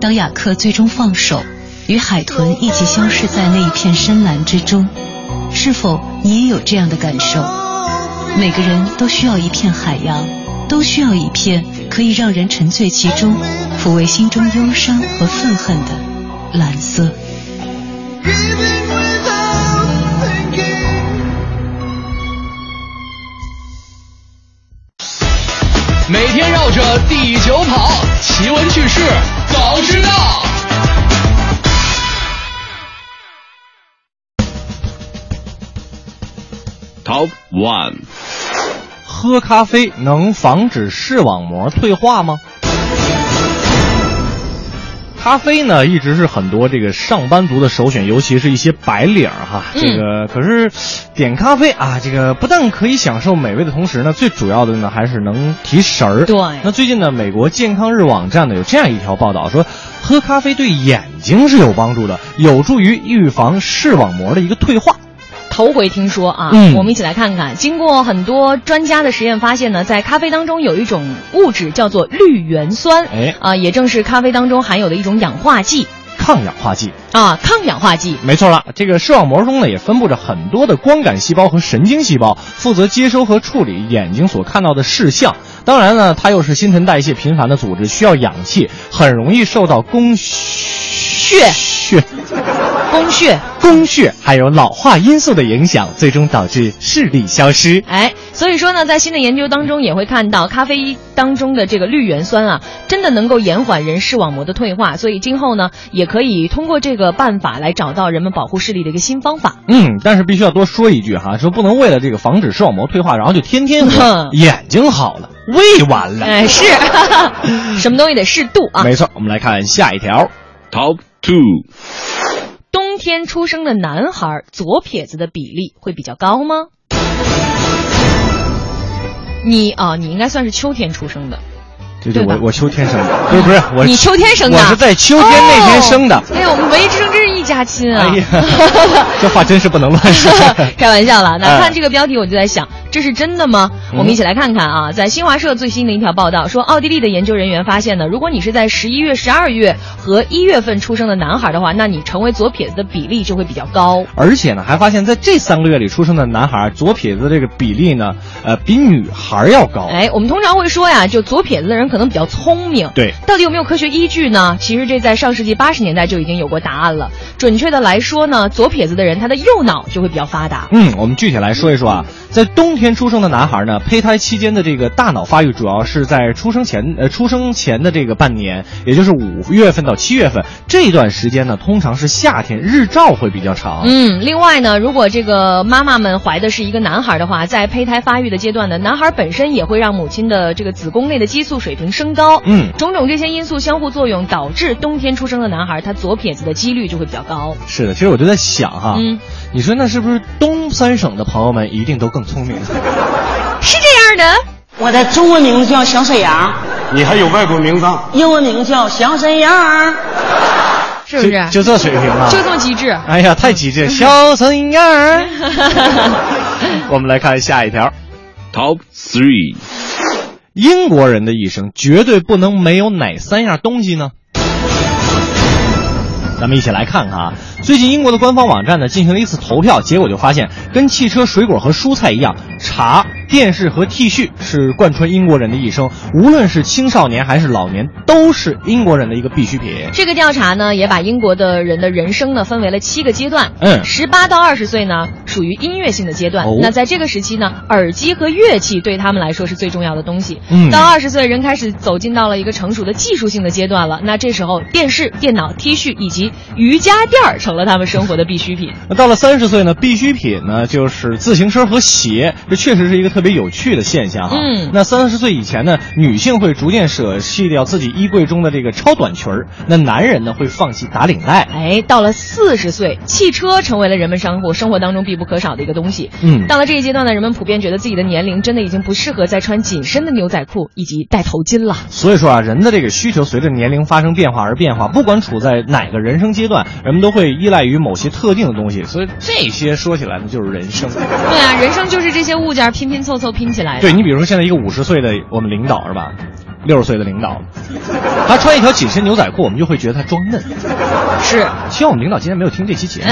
当雅克最终放手，与海豚一起消失在那一片深蓝之中，是否你也有这样的感受？每个人都需要一片海洋，都需要一片可以让人沉醉其中、抚慰心中忧伤和愤恨的蓝色。每天绕着地球跑，奇闻趣事早知道。Top One，喝咖啡能防止视网膜退化吗？咖啡呢，一直是很多这个上班族的首选，尤其是一些白领儿哈。嗯这个可是点咖啡啊，这个不但可以享受美味的同时呢，最主要的呢还是能提神儿。对那最近呢，美国健康日网站呢有这样一条报道说，喝咖啡对眼睛是有帮助的，有助于预防视网膜的一个退化。头回听说啊，嗯我们一起来看看。经过很多专家的实验发现呢，在咖啡当中有一种物质叫做绿原酸，哎啊，也正是咖啡当中含有的一种氧化剂抗氧化剂。啊，抗氧化剂。没错了，这个视网膜中呢也分布着很多的光感细胞和神经细胞，负责接收和处理眼睛所看到的视像。当然呢，它又是新陈代谢频繁的组织，需要氧气，很容易受到供血血 供血宫血还有老化因素的影响，最终导致视力消失。哎，所以说呢，在新的研究当中也会看到，咖啡当中的这个绿原酸啊，真的能够延缓人视网膜的退化。所以今后呢，也可以通过这个办法来找到人们保护视力的一个新方法。嗯，但是必须要多说一句哈，说不能为了这个防止视网膜退化，然后就天天喝，眼睛好了，胃完了。哎，是，什么东西得适度啊。没错，我们来看下一条，Top Two。冬天出生的男孩左撇子的比例会比较高吗？你啊，你应该算是秋天出生的。对对，对我我秋天生的，不是不是我，你秋天生的，我是在秋天那天生的。哦哎呀，我们文艺之声真是一家亲啊！哎呀，这话真是不能乱说。开玩笑了。那哎看这个标题，我就在想，这是真的吗？嗯我们一起来看看啊，在新华社最新的一条报道说，奥地利的研究人员发现呢，如果你是在十一月、十二月和一月份出生的男孩的话，那你成为左撇子的比例就会比较高。而且呢，还发现在这三个月里出生的男孩，左撇子这个比例呢，呃，比女孩要高。哎，我们通常会说呀，就左撇子的人可能比较聪明。对，到底有没有科学依据呢？其实这在上世纪八十年代就已经有过答案了。准确的来说呢，左撇子的人他的右脑就会比较发达。嗯，我们具体来说一说啊，在冬天出生的男孩呢，胚胎期间的这个大脑发育主要是在出生前，呃，出生前的这个半年，也就是五月份到七月份这段时间呢，通常是夏天，日照会比较长。嗯，另外呢，如果这个妈妈们怀的是一个男孩的话，在胚胎发育的阶段呢，男孩本身也会让母亲的这个子宫内的激素水平升高。嗯，种种这些因素相互作用，导致冬天出生的男孩他左撇子的几率就会比较高。是的，其实我就在想哈，嗯，你说那是不是东三省的朋友们一定都更聪明？是这样的。我的中文名字叫小沈阳，你还有外国名字？英文名叫小沈阳，是不是？就就这水平啊？就这么机智？哎呀，太机智！小沈阳儿。我们来看下一条，Top Three。英国人的一生绝对不能没有哪三样东西呢？咱们一起来看看啊，最近英国的官方网站呢进行了一次投票，结果就发现，跟汽车、水果和蔬菜一样，茶、电视和 T 恤是贯穿英国人的一生，无论是青少年还是老年，都是英国人的一个必需品。这个调查呢，也把英国的人的人生呢分为了七个阶段。嗯十八到二十岁呢属于音乐性的阶段。哦那在这个时期呢，耳机和乐器对他们来说是最重要的东西。嗯到二十岁，人开始走进到了一个成熟的技术性的阶段了。那这时候，电视、电脑、T 恤以及瑜伽垫儿成了他们生活的必需品。那到了三十岁呢，必需品呢就是自行车和鞋，这确实是一个特别有趣的现象哈。嗯那三十岁以前呢，女性会逐渐舍弃掉自己衣柜中的这个超短裙儿，那男人呢会放弃打领带。哎，到了四十岁，汽车成为了人们生活生活当中必不可少的一个东西。嗯到了这一阶段呢，人们普遍觉得自己的年龄真的已经不适合再穿紧身的牛仔裤以及戴头巾了。所以说啊，人的这个需求随着年龄发生变化而变化，不管处在哪个人人生阶段，人们都会依赖于某些特定的东西，所以这些说起来呢，就是人生。对啊，人生就是这些物件拼拼凑凑拼起来的。对你比如说现在一个五十岁的我们领导是吧？六十岁的领导，他穿一条紧身牛仔裤，我们就会觉得他装嫩。是，希望我们领导今天没有听这期节目。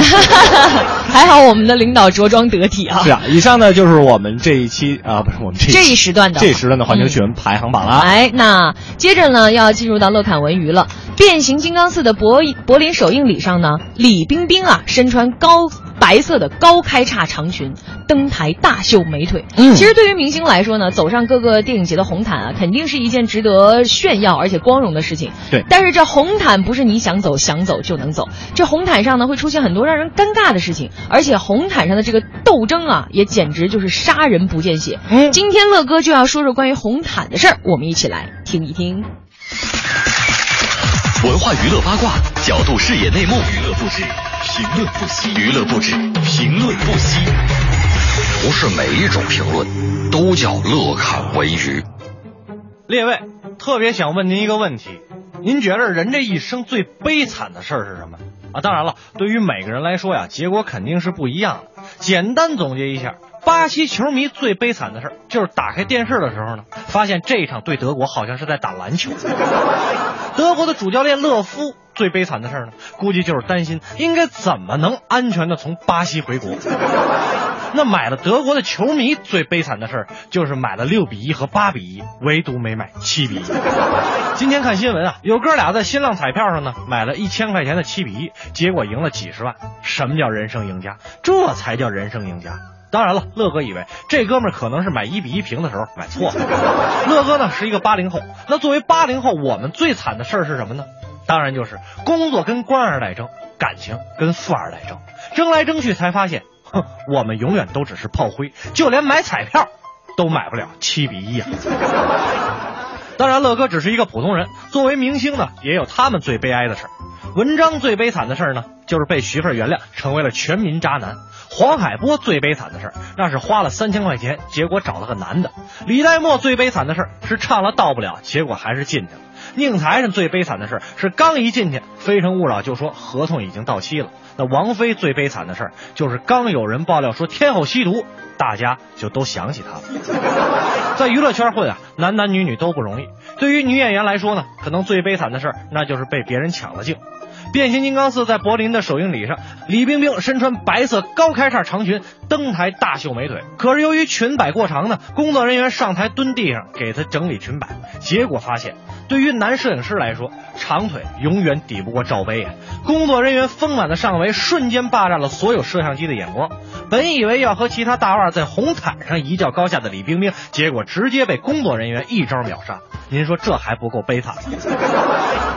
还好我们的领导着装得体啊。是啊，以上呢就是我们这一期啊，不是我们这这一时段的这一时段的环球趣闻排行榜了。哎，那接着呢要进入到乐侃文娱了。变形金刚四的柏柏林首映礼上呢，李冰冰啊身穿高白色的高开叉长裙登台大秀美腿。嗯，其实对于明星来说呢，走上各个电影节的红毯啊，肯定是一件值得炫耀而且光荣的事情。对，但是这红毯不是你想走想走就能走，这红毯上呢会出现很多让人尴尬的事情，而且红毯上的这个斗争啊，也简直就是杀人不见血。嗯，今天乐哥就要说说关于红毯的事儿，我们一起来听一听。文化娱乐八卦，角度视野内幕，娱乐不止，评论不息，娱乐不止，评论不息。不是每一种评论都叫乐看文娱。列位，特别想问您一个问题：您觉得人这一生最悲惨的事儿是什么？啊，当然了，对于每个人来说呀，结果肯定是不一样的。简单总结一下，巴西球迷最悲惨的事儿就是打开电视的时候呢，发现这一场对德国好像是在打篮球。德国的主教练勒夫最悲惨的事儿呢，估计就是担心应该怎么能安全的从巴西回国。那买了德国的球迷最悲惨的事儿，就是买了六比一和八比一，唯独没买七比一。今天看新闻啊，有哥俩在新浪彩票上呢买了一千块钱的七比一，结果赢了几十万。什么叫人生赢家？这才叫人生赢家。当然了，乐哥以为这哥们儿可能是买一比一平的时候买错了。乐哥呢是一个八零后，那作为八零后，我们最惨的事儿是什么呢？当然就是工作跟官二代争，感情跟富二代争，争来争去才发现，哼，我们永远都只是炮灰，就连买彩票都买不了七比一啊。当然，乐哥只是一个普通人，作为明星呢，也有他们最悲哀的事儿。文章最悲惨的事儿呢，就是被媳妇儿原谅，成为了全民渣男。黄海波最悲惨的事儿，那是花了三千块钱，结果找了个男的。李代沫最悲惨的事儿是唱了到不了，结果还是进去了。宁财神最悲惨的事儿是刚一进去，《非诚勿扰》就说合同已经到期了。那王菲最悲惨的事儿就是刚有人爆料说天后吸毒，大家就都想起她了。在娱乐圈混啊，男男女女都不容易。对于女演员来说呢，可能最悲惨的事儿那就是被别人抢了镜。变形金刚四在柏林的首映礼上，李冰冰身穿白色高开叉长裙登台大秀美腿。可是由于裙摆过长呢，工作人员上台蹲地上给她整理裙摆，结果发现，对于男摄影师来说，长腿永远抵不过罩杯啊！工作人员丰满的上围瞬间霸占了所有摄像机的眼光。本以为要和其他大腕在红毯上一较高下的李冰冰，结果直接被工作人员一招秒杀。您说这还不够悲惨吗？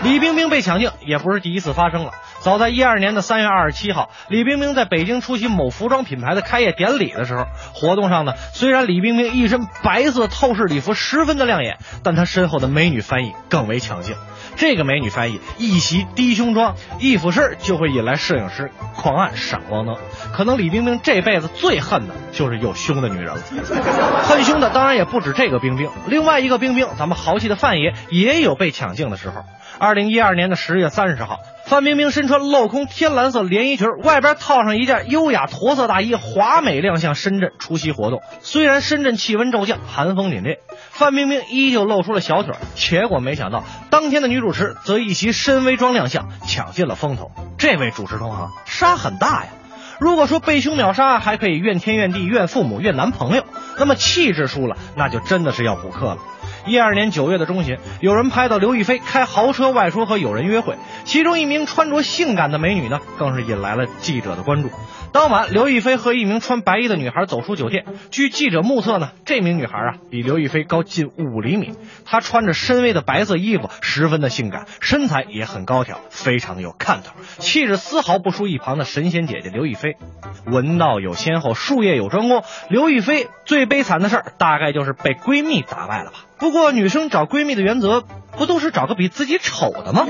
李冰冰被抢镜也不是第一次发生了。早在一二年的三月二十七号，李冰冰在北京出席某服装品牌的开业典礼的时候，活动上呢，虽然李冰冰一身白色透视礼服十分的亮眼，但她身后的美女翻译更为抢镜。这个美女翻译一袭低胸装，一俯身就会引来摄影师狂按闪光灯。可能李冰冰这辈子最恨的就是有胸的女人了。恨胸的当然也不止这个冰冰，另外一个冰冰，咱们豪气的范爷也有被抢镜的时候。二零一二年的十月三十号，范冰冰身穿镂空天蓝色连衣裙，外边套上一件优雅驼色大衣，华美亮相深圳出席活动。虽然深圳气温骤降，寒风凛冽，范冰冰依旧露出了小腿。结果没想到，当天的女主持则一袭深 V 装亮相，抢尽了风头。这位主持同行杀很大呀！如果说被胸秒杀还可以怨天怨地怨父母怨男朋友，那么气质输了，那就真的是要补课了。一二年九月的中旬，有人拍到刘亦菲开豪车外出和友人约会，其中一名穿着性感的美女呢，更是引来了记者的关注。当晚，刘亦菲和一名穿白衣的女孩走出酒店。据记者目测呢，这名女孩啊比刘亦菲高近五厘米，她穿着深 V 的白色衣服，十分的性感，身材也很高挑，非常的有看头，气质丝毫不输一旁的神仙姐姐刘亦菲。文道有先后，术业有专攻。刘亦菲最悲惨的事儿，大概就是被闺蜜打败了吧。不过，女生找闺蜜的原则，不都是找个比自己丑的吗？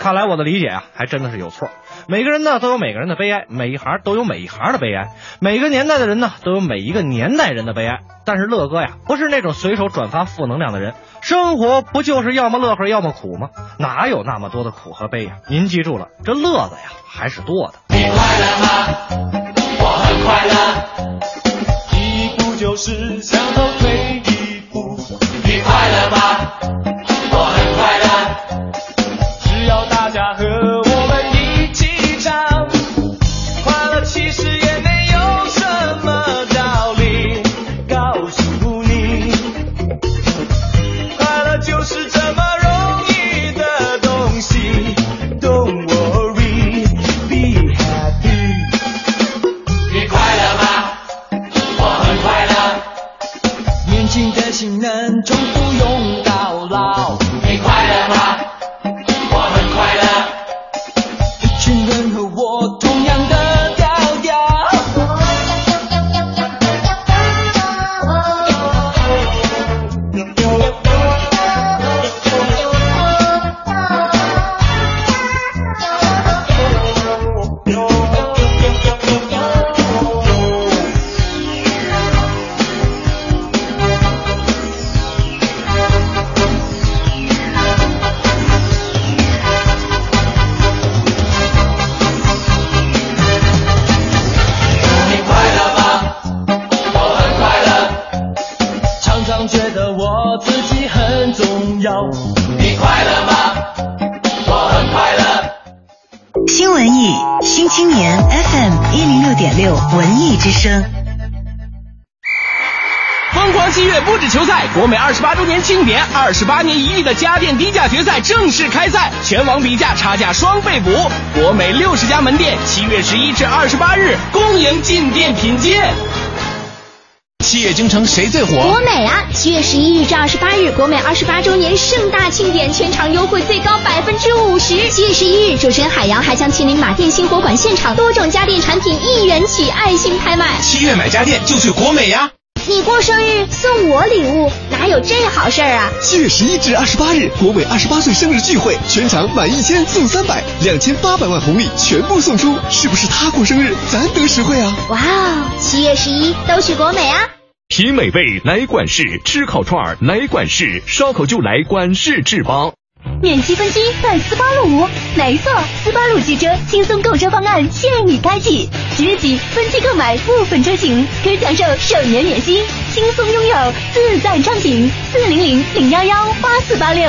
看来我的理解啊，还真的是有错。每个人呢都有每个人的悲哀，每一行都有每一行的悲哀，每个年代的人呢都有每一个年代人的悲哀。但是乐哥呀，不是那种随手转发负能量的人，生活不就是要么乐呵要么苦吗？哪有那么多的苦和悲呀？您记住了，这乐子呀还是多的。你快乐吗？我很快乐。一步就是向后退一步。你快文艺之声。疯狂七月不止球赛，国美二十八周年庆典，二十八年一遇的家电低价决赛正式开赛，全网比价，差价双倍补。国美六十家门店，七月十一至二十八日恭迎进店品鉴。七月京城谁最火？国美啊！七月十一日至二十八日，国美二十八周年盛大庆典，全场优惠最高百分之五十。七月十一日，主持人海洋还将亲临马店新火馆现场，多种家电产品一元起爱心拍卖。七月买家电就去国美呀！你过生日送我礼物，哪有这好事儿啊？七月十一至二十八日，国美二十八岁生日聚会，全场满一千送三百，两千八百万红利全部送出，是不是他过生日，咱得实惠啊？哇哦！七月十一都去国美啊！品美味来管事，吃烤串来管事，烧烤就来管事志邦。免息分期在斯巴鲁，没错，斯巴鲁汽车轻松购车方案现已开启，即日起分期购买部分车型可享受首年免息，轻松拥有自在畅行。四零零零幺幺八四八六。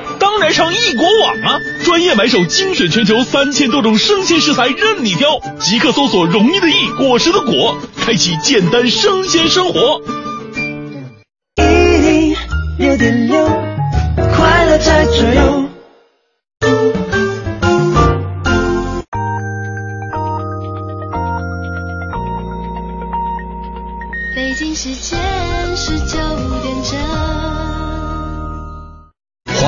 当然上易果网啊！专业买手精选全球三千多种生鲜食材任你挑，即刻搜索“容易的易，果实的果”，开启简单生鲜生活。一零六点六，快乐在左右。北京时间十九点整。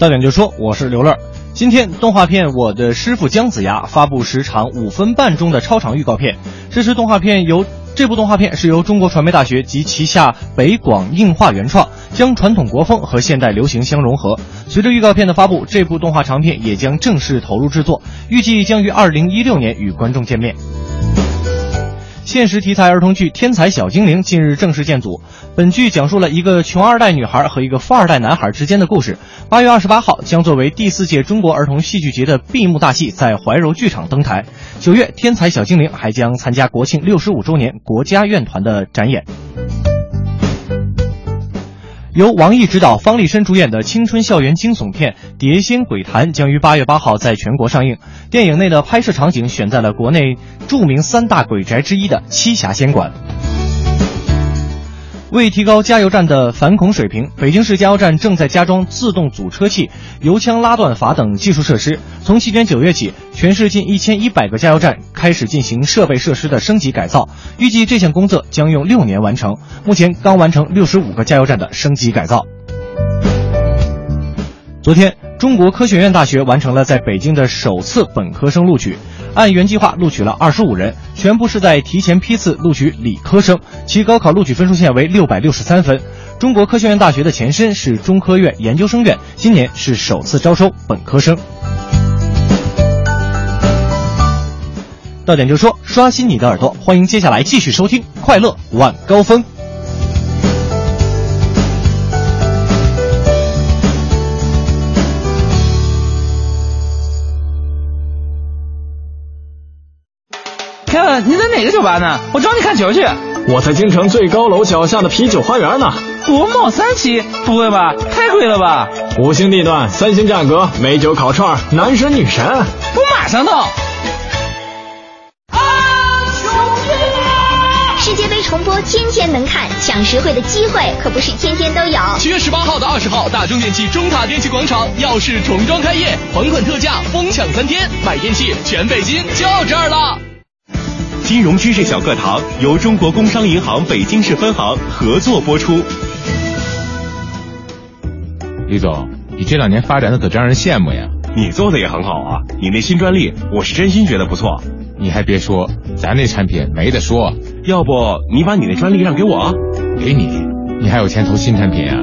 到点就说，我是刘乐。今天，动画片《我的师傅姜子牙》发布时长五分半钟的超长预告片。这是动画片由这部动画片是由中国传媒大学及旗下北广映画原创，将传统国风和现代流行相融合。随着预告片的发布，这部动画长片也将正式投入制作，预计将于二零一六年与观众见面。现实题材儿童剧《天才小精灵》近日正式建组。本剧讲述了一个穷二代女孩和一个富二代男孩之间的故事。八月二十八号将作为第四届中国儿童戏剧节的闭幕大戏，在怀柔剧场登台。九月，《天才小精灵》还将参加国庆六十五周年国家院团的展演。由王毅执导、方力申主演的青春校园惊悚片《碟仙鬼谈》将于八月八号在全国上映。电影内的拍摄场景选在了国内著名三大鬼宅之一的栖霞仙馆。为提高加油站的反恐水平，北京市加油站正在加装自动阻车器、油枪拉断阀等技术设施。从去年九月起，全市近一千一百个加油站开始进行设备设施的升级改造，预计这项工作将用六年完成。目前刚完成六十五个加油站的升级改造。昨天，中国科学院大学完成了在北京的首次本科生录取。按原计划录取了二十五人，全部是在提前批次录取理科生，其高考录取分数线为六百六十三分。中国科学院大学的前身是中科院研究生院，今年是首次招收本科生。到点就说，刷新你的耳朵，欢迎接下来继续收听《快乐晚高峰》。哪个酒吧呢？我找你看球去。我在京城最高楼脚下的啤酒花园呢。国贸三期？不会吧，太贵了吧！五星地段，三星价格，美酒烤串，男神女神。我马上到。世界杯重播天天能看，抢实惠的机会可不是天天都有。七月十八号到二十号，大中电器中塔电器广场耀世重装开业，还款特价，疯抢三天，买电器全北京就这儿了。金融知识小课堂由中国工商银行北京市分行合作播出。李总，你这两年发展的可真让人羡慕呀！你做的也很好啊，你那新专利，我是真心觉得不错。你还别说，咱那产品没得说。要不你把你那专利让给我？给你，你还有钱投新产品啊？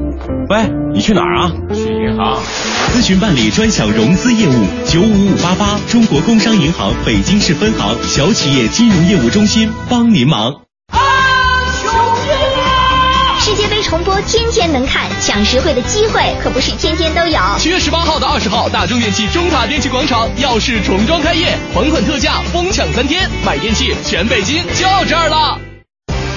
喂，你去哪儿啊？去银行。咨询办理专享融资业务，九五五八八，中国工商银行北京市分行小企业金融业务中心帮您忙。世界杯重播天天能看，抢实惠的机会可不是天天都有。七月十八号到二十号，大中电器中塔电器广场耀世重装开业，款款特价，疯抢三天，买电器全北京就这儿了。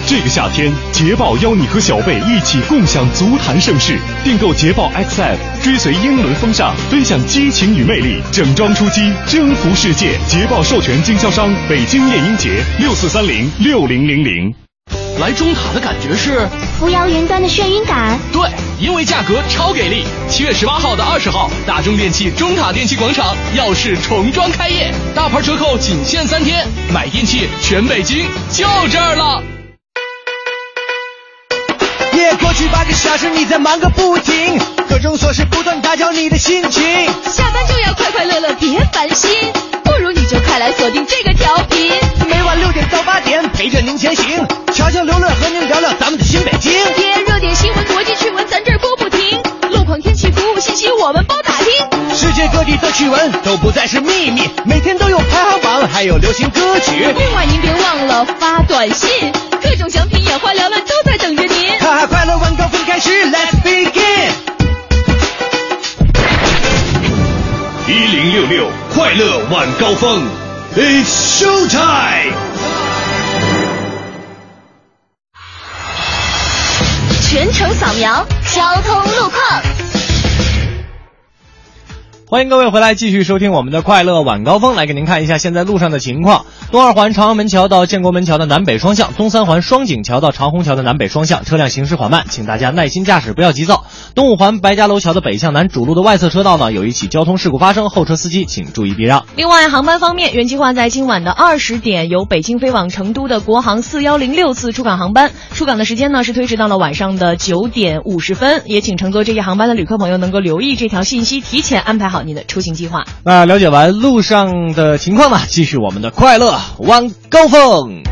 这个夏天，捷豹邀你和小贝一起共享足坛盛世。订购捷豹 XF，追随英伦风尚，分享激情与魅力，整装出击，征服世界。捷豹授权经销商北京夜鹰节六四三零六零零零。来中塔的感觉是扶摇云端的眩晕感。对，因为价格超给力。七月十八号到二十号，大中电器中塔电器广场耀世重装开业，大牌折扣仅限三天，买电器全北京就这儿了。耶，过去八个小时你在忙个不停，各种琐事不断打搅你的心情。下班就要快快乐乐，别烦心，不如你就快来锁定这个调频，每晚六点到八点陪着您前行，瞧瞧刘乐和您聊聊咱们的新北京。天，热点新闻、国际趣闻，咱这儿播不停，路况、天气、服务信息我们包打听。世界各地的趣闻都不再是秘密，每天都有排行榜，还有流行歌曲。另外您别忘了发短信，各种奖品眼花缭乱快乐晚高峰，It's show time。全程扫描交通路况。欢迎各位回来，继续收听我们的快乐晚高峰，来给您看一下现在路上的情况。东二环朝阳门桥到建国门桥的南北双向，东三环双井桥到长虹桥的南北双向车辆行驶缓慢，请大家耐心驾驶，不要急躁。东五环白家楼桥的北向南主路的外侧车道呢，有一起交通事故发生，后车司机请注意避让。另外，航班方面，原计划在今晚的二十点由北京飞往成都的国航四幺零六次出港航班，出港的时间呢是推迟到了晚上的九点五十分，也请乘坐这一航班的旅客朋友能够留意这条信息，提前安排好你的出行计划。那了解完路上的情况呢，继续我们的快乐晚高峰。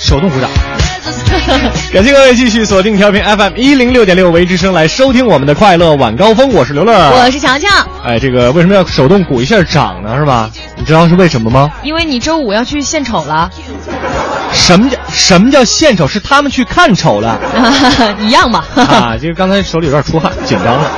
手动鼓掌。感谢各位继续锁定调频 FM 一零六点六维之声来收听我们的快乐晚高峰，我是刘乐，我是强强。哎，这个为什么要手动鼓一下掌呢？是吧？你知道是为什么吗？因为你周五要去献丑了。什么叫什么叫献丑？是他们去看丑了，一样嘛。啊，就是刚才手里有点出汗，紧张了。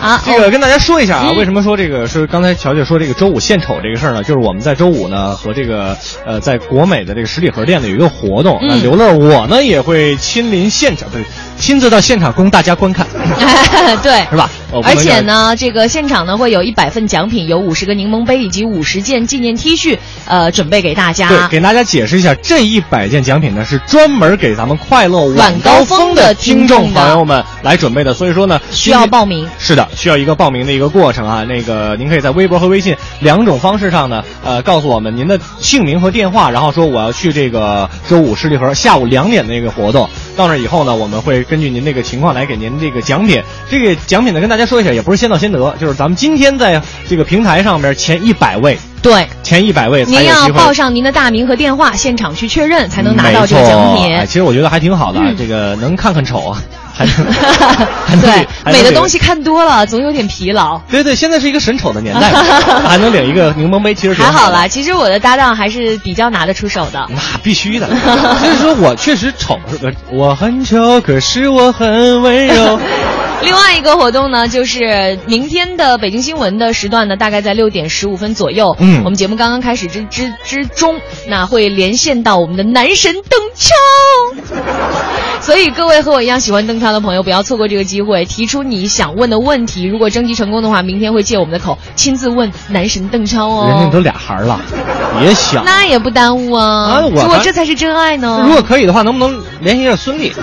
啊，这个跟大家说一下啊，为什么说这个是刚才乔姐说这个周五献丑这个事儿呢？就是我们在周五呢和这个呃在国美的这个十里河店呢有一个活动，那刘乐我呢也会亲临现场，对，亲自到现场供大家观看，对，是吧？而且呢，这个现场呢会有一百份奖品，有五十个柠檬杯以及五十件纪念 T 恤，呃，准备给大家。对，给大家解释一下，这一百件奖品呢是专门给咱们快乐晚高峰的听众朋友们来准备的。所以说呢，需要报名。是的，需要一个报名的一个过程啊。那个您可以在微博和微信两种方式上呢，呃，告诉我们您的姓名和电话，然后说我要去这个周五十里河下午两点的那个活动。到那以后呢，我们会根据您这个情况来给您这个奖品。这个奖品呢，跟大家说一下，也不是先到先得，就是咱们今天在这个平台上边前一百位，对，前一百位，您要报上您的大名和电话，现场去确认，才能拿到这个奖品。哎，其实我觉得还挺好的，这个能看看丑啊，还 能对美的东西看多了，总有点疲劳。对对，现在是一个审丑的年代，还能领一个柠檬杯，其实还好啦。其实我的搭档还是比较拿得出手的，那必须的。所以说我确实丑，我很丑，可是我很温柔。另外一个活动呢，就是明天的北京新闻的时段呢，大概在六点十五分左右。嗯，我们节目刚刚开始之之之中，那会连线到我们的男神邓超。所以各位和我一样喜欢邓超的朋友，不要错过这个机会，提出你想问的问题。如果征集成功的话，明天会借我们的口亲自问男神邓超哦。人家都俩孩了，别想。那也不耽误啊。啊，我这才是真爱呢。如果可以的话，能不能联系一下孙俪？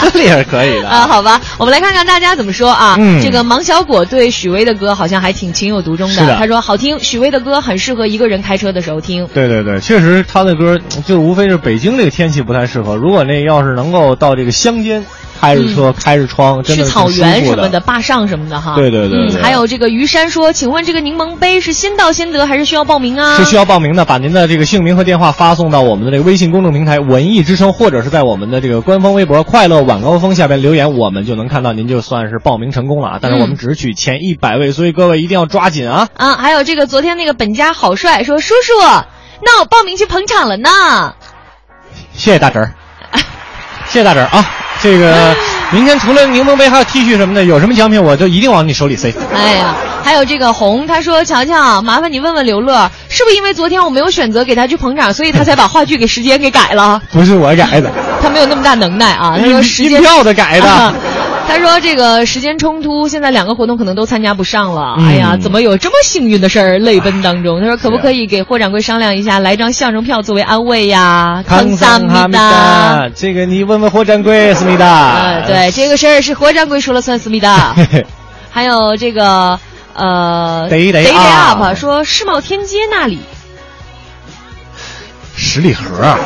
孙俪也是可以的啊。好吧，我们来看看大家怎么说啊。嗯。这个芒小果对许巍的歌好像还挺情有独钟的。他说好听，许巍的歌很适合一个人开车的时候听。对对对，确实他的歌就无非是北京这个天气不太适合。如果那要是能够到这个乡间。开着车，开着窗，去草原什么的，坝上什么的哈。对对对。嗯，还有这个于山说，请问这个柠檬杯是先到先得，还是需要报名啊？是需要报名的，把您的这个姓名和电话发送到我们的这个微信公众平台“文艺之声”，或者是在我们的这个官方微博“快乐晚高峰”下边留言，我们就能看到，您就算是报名成功了啊！但是我们只取前一百位，所以各位一定要抓紧啊！啊，还有这个昨天那个本家好帅说，叔叔，那我报名去捧场了呢。谢谢大侄儿，谢谢大侄儿啊！这个明天除了柠檬杯，还有 T 恤什么的，有什么奖品我就一定往你手里塞。哎呀，还有这个红，他说：“乔乔，麻烦你问问刘乐，是不是因为昨天我没有选择给他去捧场，所以他才把话剧给时间给改了？”不是我改的，他没有那么大能耐啊。他说时间票的改的。他说这个时间冲突，现在两个活动可能都参加不上了。嗯、哎呀，怎么有这么幸运的事儿？泪奔当中，他说可不可以给霍掌柜商量一下，来张相声票作为安慰呀？康萨米达，这个你问问霍掌柜，思密达。呃，对，这个事儿是霍掌柜说了算，思密达。还有这个呃，day day up up 说世贸天阶那里。十里河，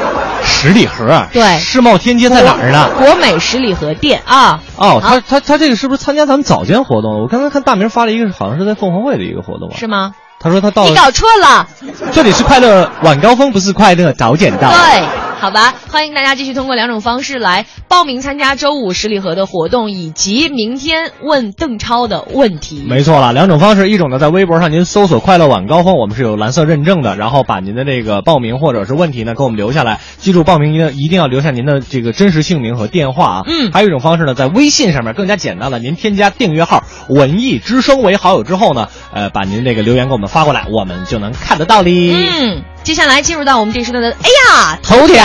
十里河，对，世贸天阶在哪儿呢？国美十里河店啊。哦，他他他这个是不是参加咱们早间活动？我刚才看大明发了一个，好像是在凤凰会的一个活动吧？是吗？他说他到了你搞错了，这里是快乐晚高峰，不是快乐早点到。对，好吧，欢迎大家继续通过两种方式来报名参加周五十里河的活动，以及明天问邓超的问题。没错了，两种方式，一种呢在微博上您搜索“快乐晚高峰”，我们是有蓝色认证的，然后把您的这个报名或者是问题呢给我们留下来，记住报名一定一定要留下您的这个真实姓名和电话啊。嗯，还有一种方式呢，在微信上面更加简单了，您添加订阅号“文艺之声”为好友之后呢，呃，把您这个留言给我们发过来，我们。就能看得到哩。嗯，接下来进入到我们这时段的，哎呀，头条。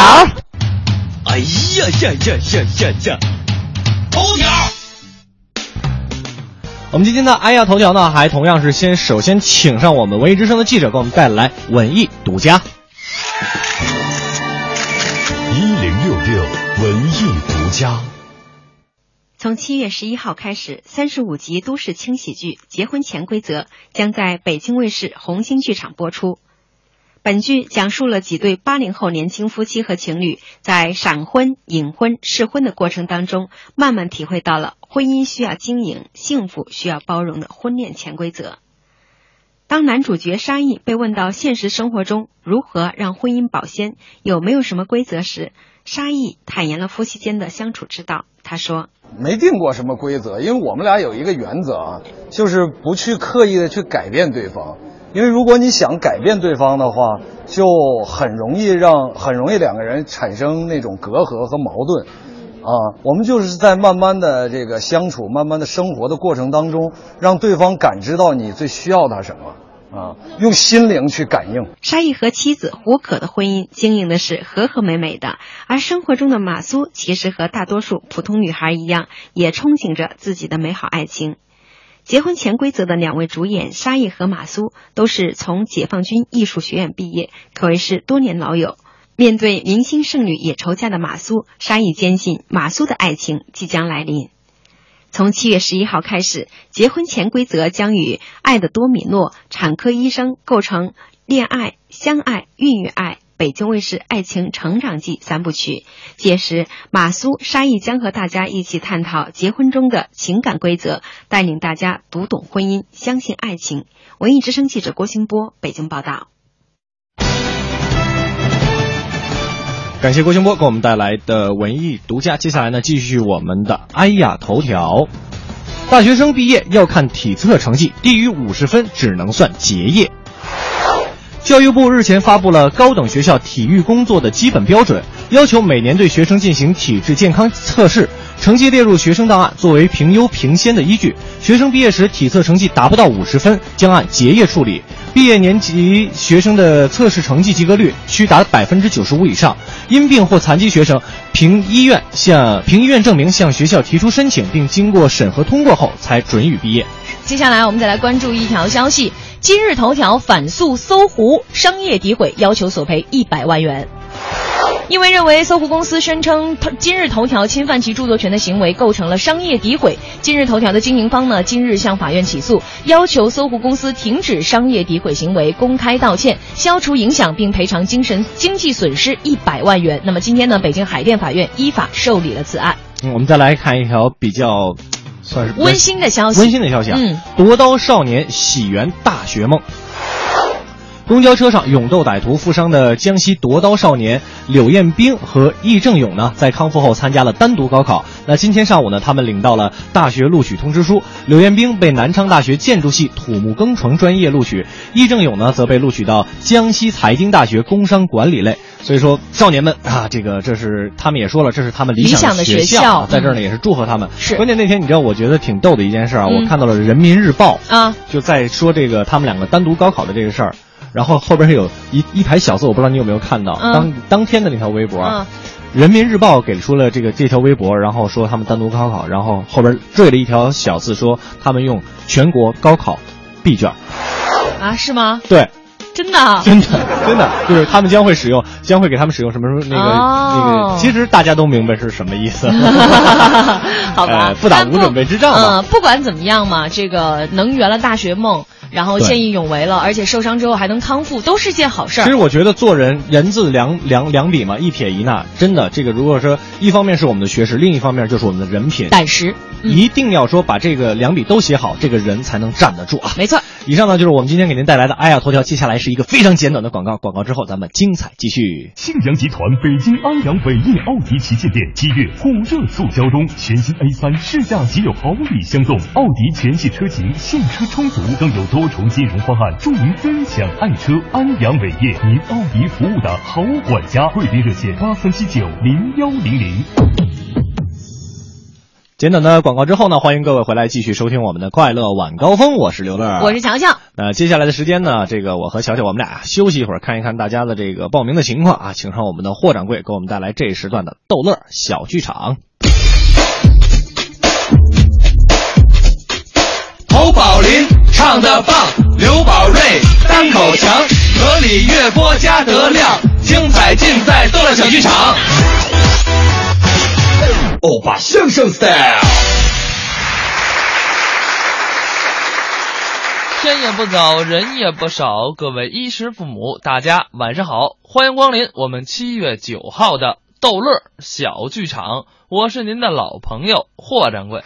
哎呀呀呀呀呀呀！头条。我们今天的哎呀头条呢，还同样是先首先请上我们文艺之声的记者，给我们带来文艺独家。一零六六文艺独家。从七月十一号开始，三十五集都市轻喜剧《结婚潜规则》将在北京卫视红星剧场播出。本剧讲述了几对八零后年轻夫妻和情侣在闪婚、隐婚、试婚的过程当中，慢慢体会到了婚姻需要经营、幸福需要包容的婚恋潜规则。当男主角沙溢被问到现实生活中如何让婚姻保鲜，有没有什么规则时，沙溢坦言了夫妻间的相处之道。他说：“没定过什么规则，因为我们俩有一个原则啊，就是不去刻意的去改变对方。因为如果你想改变对方的话，就很容易让很容易两个人产生那种隔阂和矛盾。啊，我们就是在慢慢的这个相处、慢慢的生活的过程当中，让对方感知到你最需要他什么。”啊，用心灵去感应。沙溢和妻子胡可的婚姻经营的是和和美美的，而生活中的马苏其实和大多数普通女孩一样，也憧憬着自己的美好爱情。结婚潜规则的两位主演沙溢和马苏都是从解放军艺术学院毕业，可谓是多年老友。面对明星剩女也愁嫁的马苏，沙溢坚信马苏的爱情即将来临。从七月十一号开始，结婚潜规则将与《爱的多米诺》《产科医生》构成恋爱、相爱、孕育爱、北京卫视爱情成长记三部曲。届时，马苏、沙溢将和大家一起探讨结婚中的情感规则，带领大家读懂婚姻，相信爱情。文艺之声记者郭兴波北京报道。感谢郭兴波给我们带来的文艺独家。接下来呢，继续我们的哎呀头条。大学生毕业要看体测成绩，低于五十分只能算结业。教育部日前发布了高等学校体育工作的基本标准，要求每年对学生进行体质健康测试，成绩列入学生档案，作为评优评先的依据。学生毕业时体测成绩达不到五十分，将按结业处理。毕业年级学生的测试成绩及格率需达百分之九十五以上。因病或残疾学生，凭医院向凭医院证明向学校提出申请，并经过审核通过后，才准予毕业。接下来我们再来关注一条消息：今日头条反诉搜狐商业诋毁，要求索赔一百万元。因为认为搜狐公司声称今日头条侵犯其著作权的行为构成了商业诋毁，今日头条的经营方呢今日向法院起诉，要求搜狐公司停止商业诋毁行为，公开道歉，消除影响，并赔偿精神经济损失一百万元。那么今天呢，北京海淀法院依法受理了此案。嗯，我们再来看一条比较算是温馨的消息，温馨的消息啊！嗯，夺刀少年喜圆大学梦。公交车上勇斗歹徒负伤的江西夺刀少年柳彦兵和易正勇呢，在康复后参加了单独高考。那今天上午呢，他们领到了大学录取通知书。柳彦兵被南昌大学建筑系土木工程专业录取，易正勇呢则被录取到江西财经大学工商管理类。所以说，少年们啊，这个这是他们也说了，这是他们理想的学校，在这儿呢也是祝贺他们。是，关键那天你知道，我觉得挺逗的一件事啊，我看到了人民日报啊，就在说这个他们两个单独高考的这个事儿。然后后边有一一排小字，我不知道你有没有看到。当当天的那条微博，《人民日报》给出了这个这条微博，然后说他们单独高考，然后后边缀了一条小字，说他们用全国高考闭卷。啊，是吗？对，真的，真的，真的，就是他们将会使用，将会给他们使用什么什么那个那个，其实大家都明白是什么意思。好吧，不打无准备之仗嘛。嗯，不管怎么样嘛，这个能圆了大学梦。然后见义勇为了，而且受伤之后还能康复，都是件好事儿。其实我觉得做人人字两两两笔嘛，一撇一捺，真的这个如果说一方面是我们的学识，另一方面就是我们的人品、胆识，一定要说把这个两笔都写好，这个人才能站得住啊。没错。以上呢就是我们今天给您带来的哎呀头条，接下来是一个非常简短的广告，广告之后咱们精彩继续。信阳集团北京安阳伟业奥迪旗舰店七月火热促销中，全新 A 三试驾即有好礼相送，奥迪全系车型现车充足，更有多重金融方案助您分享爱车。安阳伟业，您奥迪服务的好管家，贵宾热线八三七九零幺零零。简短的广告之后呢，欢迎各位回来继续收听我们的快乐晚高峰，我是刘乐，我是乔乔。那接下来的时间呢，这个我和乔乔我们俩休息一会儿，看一看大家的这个报名的情况啊，请上我们的霍掌柜给我们带来这一时段的逗乐小剧场。侯宝林唱的棒，刘宝瑞单口强，河里月波加德亮，精彩尽在逗乐小剧场。欧巴相声 style。天也不早，人也不少，各位衣食父母，大家晚上好，欢迎光临我们七月九号的逗乐小剧场，我是您的老朋友霍掌柜。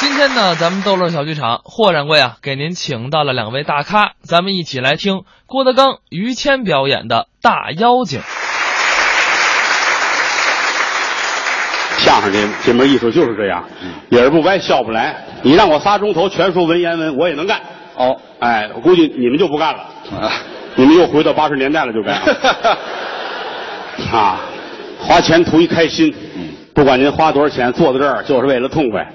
今天呢，咱们逗乐小剧场，霍掌柜啊，给您请到了两位大咖，咱们一起来听郭德纲、于谦表演的大妖精。相声这这门艺术就是这样，理儿不歪，笑不来。你让我仨钟头全说文言文，我也能干。哦，哎，我估计你们就不干了，啊你们又回到八十年代了，就该。啊，花钱图一开心，不管您花多少钱，坐在这儿就是为了痛快。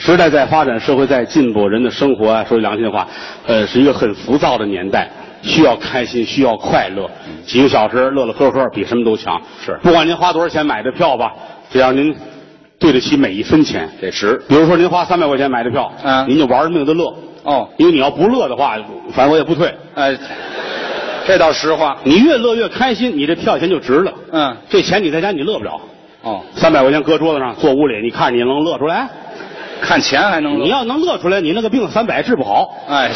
时代在发展，社会在进步，人的生活啊，说句良心话，呃，是一个很浮躁的年代，需要开心，需要快乐，几个小时乐乐呵呵，比什么都强。是，不管您花多少钱买的票吧，只要您对得起每一分钱，得值。比如说您花三百块钱买的票，嗯，您就玩命的乐。哦，因为你要不乐的话，反正我也不退。哎，这倒实话。你越乐越开心，你这票钱就值了。嗯，这钱你在家你乐不了。哦，三百块钱搁桌子上，坐屋里，你看你能乐出来？看钱还能乐？你要能乐出来，你那个病三百治不好。哎，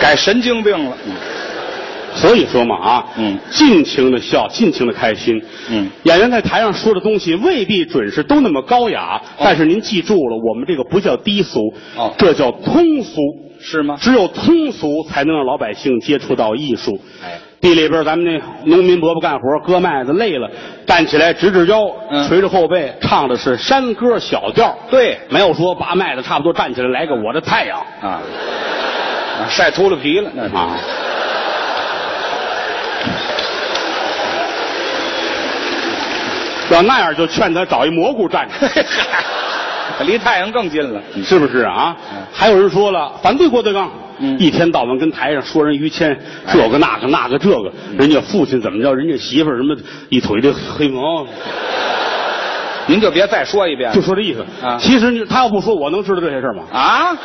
改神经病了。所以说嘛啊，嗯，尽情的笑，尽情的开心。嗯，演员在台上说的东西未必准是都那么高雅，但是您记住了，我们这个不叫低俗，哦，这叫通俗，是吗？只有通俗才能让老百姓接触到艺术。哎，地里边咱们那农民伯伯干活，割麦子累了，站起来直直腰，垂着后背，唱的是山歌小调。对，没有说拔麦子，差不多站起来来个我的太阳啊，晒秃了皮了那啊。要那样，就劝他找一蘑菇站着，离太阳更近了，是不是啊？还有人说了，反对郭德纲，一天到晚跟台上说人于谦这个那个那个这个，人家父亲怎么着，人家媳妇什么一腿的黑毛，您就别再说一遍，就说这意思啊。其实他要不说，我能知道这些事吗？啊，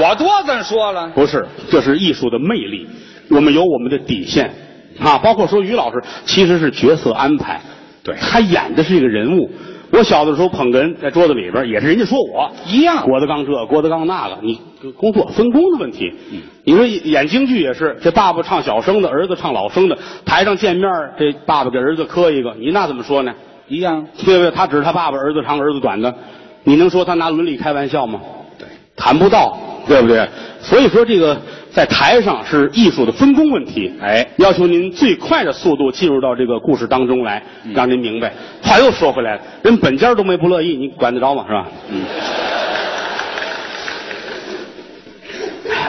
我多咱说了，不是，这是艺术的魅力，我们有我们的底线啊，包括说于老师其实是角色安排。对他演的是一个人物。我小的时候捧哏在桌子里边，也是人家说我一样。郭德纲这，郭德纲那个，你工作分工的问题。你说演京剧也是，这爸爸唱小生的，儿子唱老生的，台上见面，这爸爸给儿子磕一个，你那怎么说呢？一样，对不对？他指他爸爸儿子长儿子短的，你能说他拿伦理开玩笑吗？对，谈不到，对不对？所以说这个。在台上是艺术的分工问题，哎，要求您最快的速度进入到这个故事当中来，让您明白。话又说回来了，人本家都没不乐意，你管得着吗？是吧？嗯。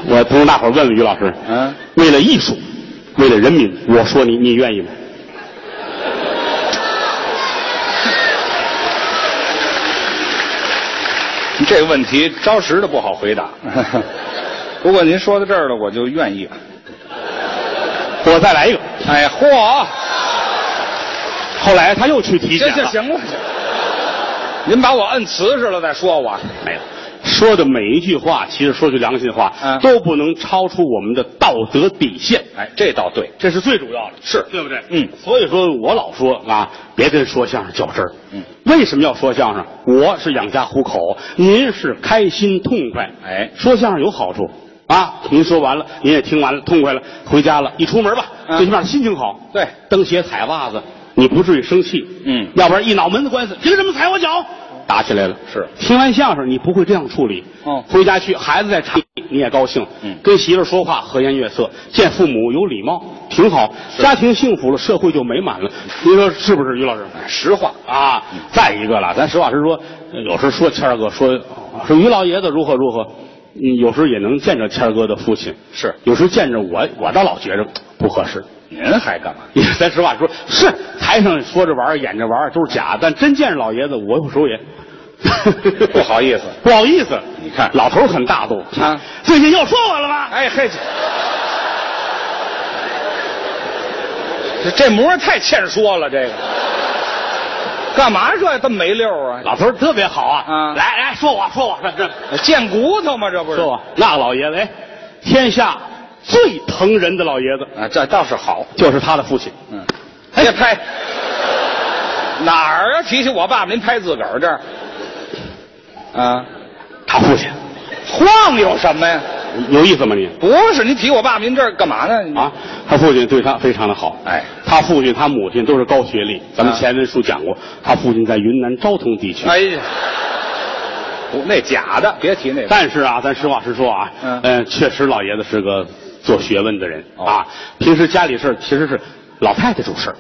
我同大伙问问于老师，嗯，为了艺术，为了人民，我说你，你愿意吗？这个问题着实的不好回答。不过您说到这儿了，我就愿意了。我再来一个。哎，嚯！后来他又去体检了。行行了，您把我摁瓷实了再说我。没有，说的每一句话，其实说句良心话，都不能超出我们的道德底线。哎，这倒对，这是最主要的，是对不对？嗯。所以说我老说啊，别跟说相声较真儿。嗯。为什么要说相声？我是养家糊口，您是开心痛快。哎，说相声有好处。啊，您说完了，您也听完了，痛快了，回家了，一出门吧，最起码心情好。对，蹬鞋踩袜子，你不至于生气。嗯，要不然一脑门子官司，凭什么踩我脚？打起来了。是，听完相声你不会这样处理。哦，回家去，孩子在场，你也高兴。嗯，跟媳妇说话和颜悦色，见父母有礼貌，挺好。家庭幸福了，社会就美满了。您说是不是，于老师？实话啊。再一个了，咱实话实说，有时候说谦儿哥说说于老爷子如何如何。嗯，有时候也能见着谦儿哥的父亲，是有时候见着我，我倒老觉着不合适。您还干嘛？咱实话说，是台上说着玩儿演着玩儿都是假，但真见着老爷子，我有时候也 不好意思，不好意思。你看老头儿很大度啊，最近又说我了吧？哎嘿，这这模样太欠说了，这个干嘛这这么没溜啊？老头儿特别好啊，啊来来说我说我这这贱骨头吗？这不是说我那个老爷子，哎，天下最疼人的老爷子啊，这倒是好。就是他的父亲。嗯，别拍哪儿啊？提起我爸爸，您拍自个儿这儿啊？他父亲晃有什么呀？有意思吗你？不是，你提我爸爸，您这儿干嘛呢？啊，他父亲对他非常的好。哎，他父亲、他母亲都是高学历。咱们啊前文书讲过，他父亲在云南昭通地区。哎呀，不，那假的，别提那个。但是啊，咱实话实说啊，嗯呃确实老爷子是个做学问的人、哦啊。平时家里事儿其实是老太太主事儿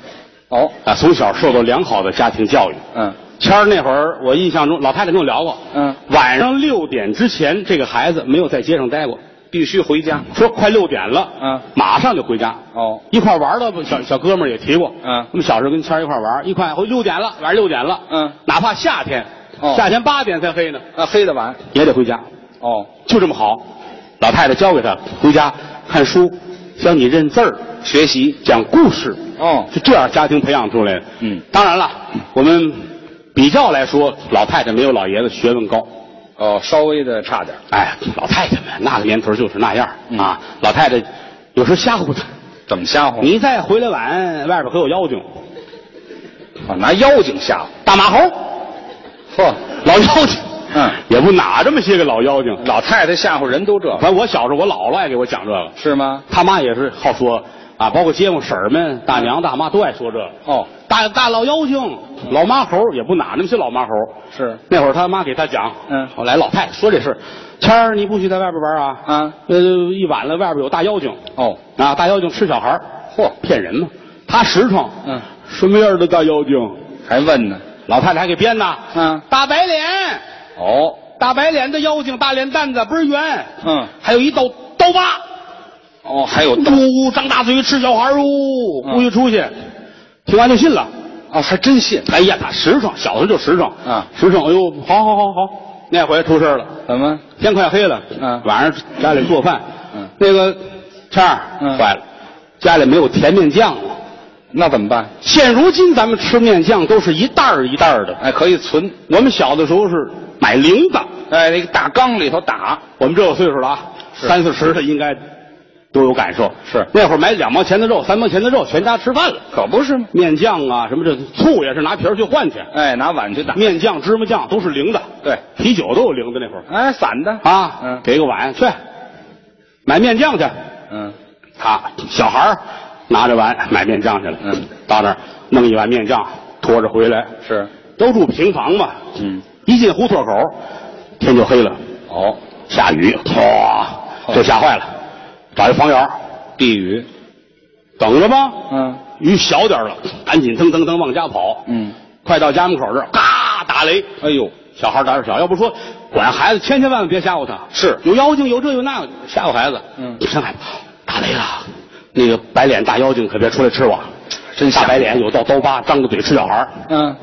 哦，啊，从小受到良好的家庭教育。嗯谦儿那会儿，我印象中老太太跟我聊过，嗯，晚上六点之前，这个孩子没有在街上待过，必须回家。说快六点了，嗯，马上就回家。哦，一块玩的小小哥们儿也提过，嗯我们小时候跟谦儿一块玩，一块回六点了，晚上六点了，嗯，哪怕夏天，哦夏天八点才黑呢，啊，黑的晚。也得回家，哦，就这么好。老太太教给他回家看书，教你认字儿，学习讲故事，哦，是这样家庭培养出来的。嗯，当然了，我们比较来说，老太太没有老爷子学问高。哦，稍微的差点。哎，老太太们那个年头就是那样、嗯啊。老太太有时吓唬他，怎么吓唬？你再回来晚，外边可有妖精。啊，拿妖精吓唬。大马猴，嚯，老妖精，嗯，也不哪这么些个老妖精。老太太吓唬人都这，反正我小时候，我姥姥爱给我讲这个，是吗？他妈也是好说啊，包括街坊婶儿们、大娘大妈都爱说这。个。哦，大大老妖精、老妈猴也不哪那么些老妈猴。是。那会儿他妈给他讲，嗯。后来老太太说这事，谦儿你不许在外边玩啊，啊，呃，一晚了外边有大妖精，哦，啊，大妖精吃小孩儿嚯，骗人嘛，他实诚，嗯，什么样的大妖精？还问呢？老太太还给编呢，嗯，大白脸，哦，大白脸的妖精，大脸蛋子倍儿圆，嗯，还有一道刀疤，哦，还有呜呜张大嘴吃小孩儿呜，嗯不许出去，听完就信了。哦，还真信。哎呀，他实诚，小时候就实诚啊，实诚。哎呦，好好好好，那回出事了，怎么？天快黑了，嗯晚上家里做饭，嗯，那个谦儿，嗯坏了，家里没有甜面酱了。那怎么办？现如今咱们吃面酱都是一袋儿一袋儿的，哎，可以存。我们小的时候是买零的，哎，那个大缸里头打。我们这有岁数了啊，三四十的应该都有感受。是那会儿买两毛钱的肉，三毛钱的肉，全家吃饭了。可不是吗？面酱啊，什么这醋也是拿皮儿去换去。哎，拿碗去打。面酱、芝麻酱都是零的，对，啤酒都有零的那会儿哎，散的。啊。嗯给个碗去买面酱去。嗯，他小孩儿拿着碗买面酱去了。嗯，到那儿弄一碗面酱，拖着回来。是。都住平房嘛。嗯，一进胡同口，天就黑了。哦，下雨，哗，就吓坏了，找一房檐儿避雨。等着吧。嗯，雨小点儿了，赶紧噔噔噔往家跑。嗯，快到家门口这儿，嘎打雷。哎呦，小孩胆儿小，要不说管孩子，千千万万别吓唬他。是有妖精，有这有那个，吓唬孩子。嗯真害怕，打雷了，那个白脸大妖精可别出来吃我。真吓大白脸有道刀疤，张着嘴吃小孩儿嗯，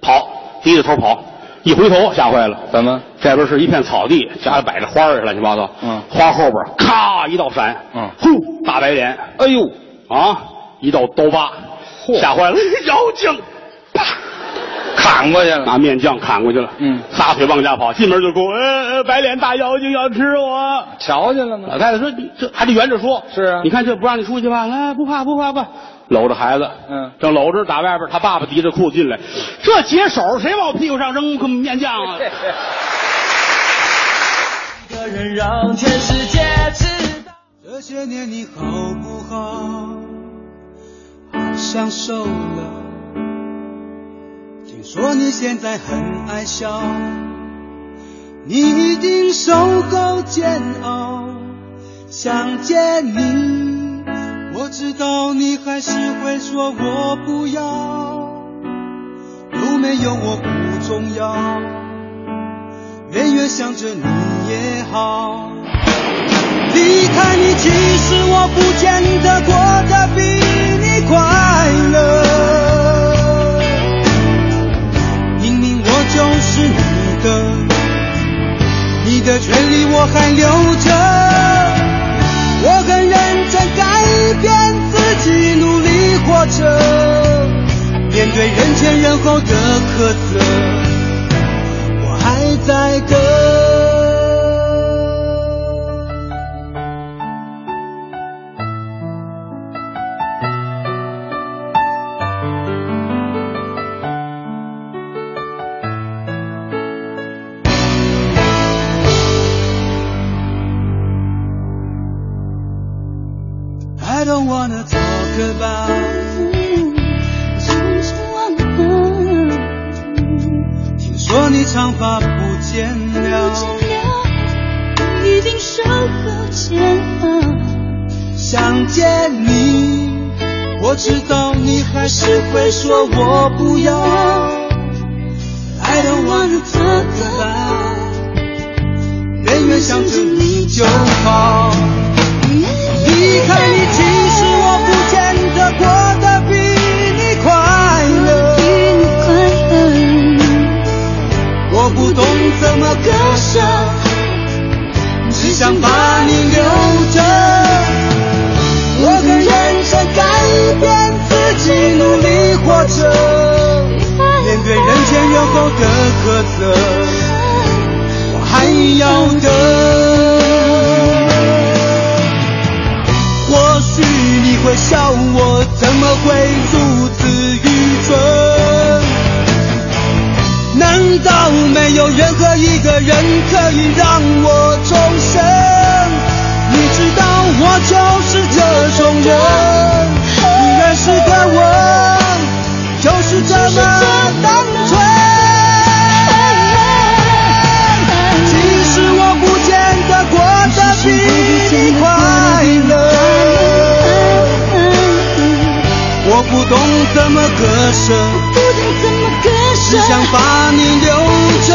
跑，低着头跑，一回头吓坏了。怎么？这边是一片草地，家里摆着花儿，乱七八糟。嗯花后边咔一道闪，嗯呼，大白脸，哎呦，啊，一道刀疤，吓坏了，妖精，啪，砍过去了。拿面酱砍过去了。嗯撒腿往家跑，进门就哭，呃，呃白脸大妖精要吃我。瞧见了吗？老太太说：“你这还得圆着说。”是啊你看这不让你出去吧？来，不怕不怕不怕，搂着孩子，嗯正搂着打外边，他爸爸提着裤子进来，这解手谁往我屁股上扔面酱啊？一个人让全世界知道这些年你好不好？好像瘦了。听说你现在很爱笑，你一定受够煎熬。想见你，我知道你还是会说我不要，有没有我不重要。远远想着你也好。离开你，其实我不见得过得比你快乐。明明我就是你的，你的权利我还留着。着。面对人前人后的苛责，我还在等。I don't wanna talk about 听说你长发不见了，已经手和肩膀。想见你，我知道你还是会说我不要。I don't wanna talk about 远远想着你就好。怎么割舍，只想把你留着。我很认真改变自己，努力活着。面对人前人后的苛责，我还要等。或许你会笑我怎么会如此愚蠢？难道没有任何一个人可以让我重生？你知道我就是这种人，你认识的我就是这么单纯。其实我不见得过得比你快乐。我不懂怎么割舍，只想把你留着。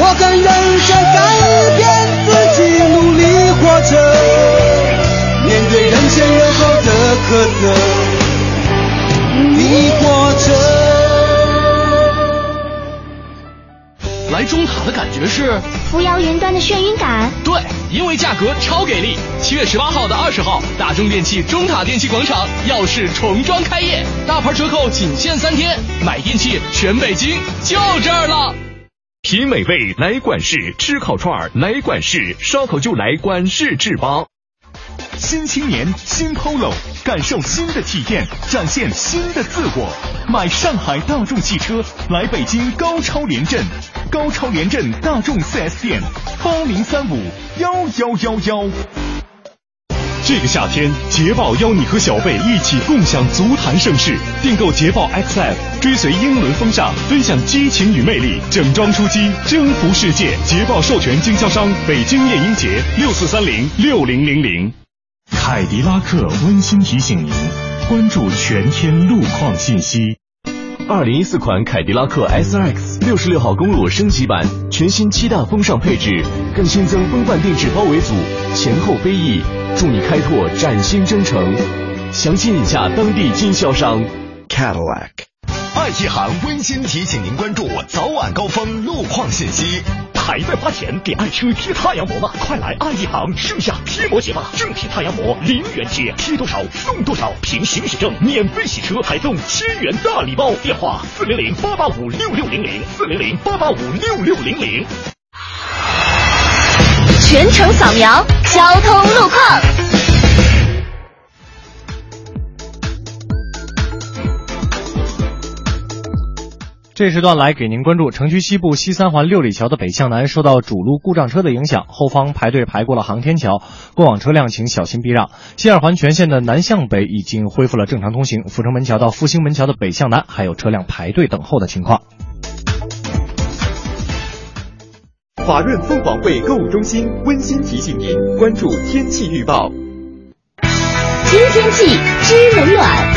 我更认真改变自己，努力活着。面对人前人后的苛责，你活着。来中塔的感觉是扶摇云端的眩晕感。对，因为价格超给力。七月十八号到二十号，大中电器中塔电器广场耀世重装开业，大牌折扣仅限三天，买电器全北京就这儿了。品美味来管事，吃烤串来管事，烧烤就来管事制吧。新青年新 Polo，感受新的体验，展现新的自我。买上海大众汽车，来北京高超联镇，高超联镇大众 4S 店，八零三五幺幺幺幺。这个夏天，捷豹邀你和小贝一起共享足坛盛世。订购捷豹 XF，追随英伦风尚，分享激情与魅力，整装出击，征服世界。捷豹授权经销商北京燕鹰节六四三零六零零零。凯迪拉克温馨提醒您，关注全天路况信息。二零一四款凯迪拉克 SRX 六十六号公路升级版，全新七大风尚配置，更新增风范定制包围组，前后飞翼，助你开拓崭新征程。详情请洽当地经销商 Cadillac。爱一行温馨提醒您关注早晚高峰路况信息。还在花钱给爱车贴太阳膜吗？快来爱一行盛夏贴膜节吧！正品太阳膜零元贴，贴多少送多少，凭行驶证免费洗车，还送千元大礼包。电话四零零八八五六六零零四零零八八五六六零零。全程扫描交通路况。这时段来给您关注城区西部西三环六里桥的北向南受到主路故障车的影响，后方排队排过了航天桥，过往车辆请小心避让。西二环全线的南向北已经恢复了正常通行，阜成门桥到复兴门桥的北向南还有车辆排队等候的情况。华润凤凰汇购物中心温馨提醒您关注天气预报。知天气知冷暖。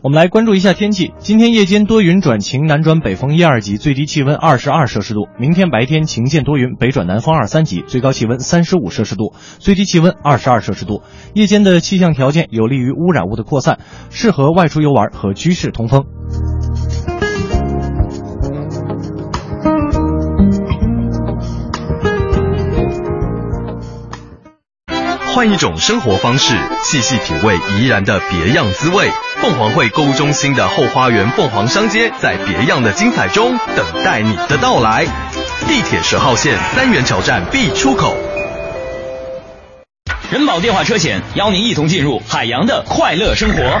我们来关注一下天气。今天夜间多云转晴，南转北风一二级，最低气温二十二摄氏度。明天白天晴见多云，北转南风二三级，最高气温三十五摄氏度，最低气温二十二摄氏度。夜间的气象条件有利于污染物的扩散，适合外出游玩和居室通风。换一种生活方式，细细品味怡然的别样滋味。凤凰汇购物中心的后花园凤凰商街，在别样的精彩中等待你的到来。地铁十号线三元桥站 B 出口。人保电话车险邀您一同进入海洋的快乐生活。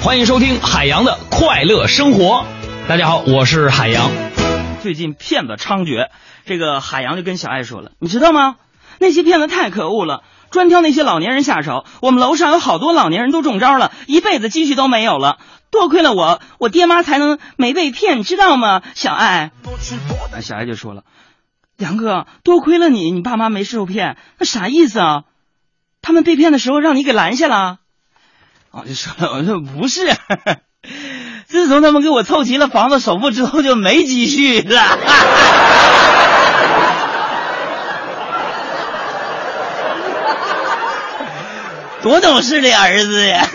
欢迎收听海洋的快乐生活。大家好，我是海洋。最近骗子猖獗，这个海洋就跟小爱说了，你知道吗？那些骗子太可恶了，专挑那些老年人下手。我们楼上有好多老年人都中招了，一辈子积蓄都没有了。多亏了我，我爹妈才能没被骗，你知道吗？小爱，那小爱就说了，杨哥，多亏了你，你爸妈没受骗。那啥意思啊？他们被骗的时候让你给拦下了？我就说了，我说不是，自从他们给我凑齐了房子首付之后，就没积蓄了。多懂事的儿子呀！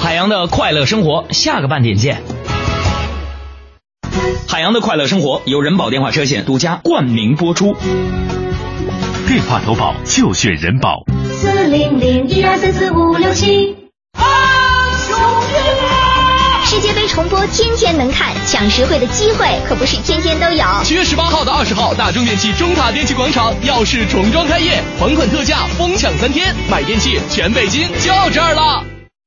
海洋的快乐生活，下个半点见。海洋的快乐生活由人保电话车险独家冠名播出。电话投保就选人保。四零零一二三四五六七。世界杯重播天天能看，抢实惠的机会可不是天天都有。七月十八号到二十号，大中电器中塔电器广场耀世重装开业，还款特价，疯抢三天，买电器全北京就这儿了。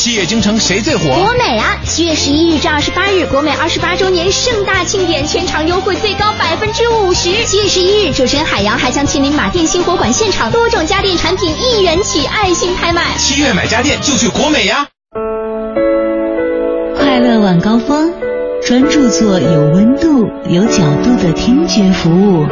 七月京城谁最火？国美啊！七月十一日至二十八日，国美二十八周年盛大庆典，全场优惠最高百分之五十。七月十一日，主持人海洋还将亲临马店新火馆现场，多种家电产品一元起，爱心拍卖。七月买家电就去国美呀！快乐晚高峰，专注做有温度、有角度的听觉服务。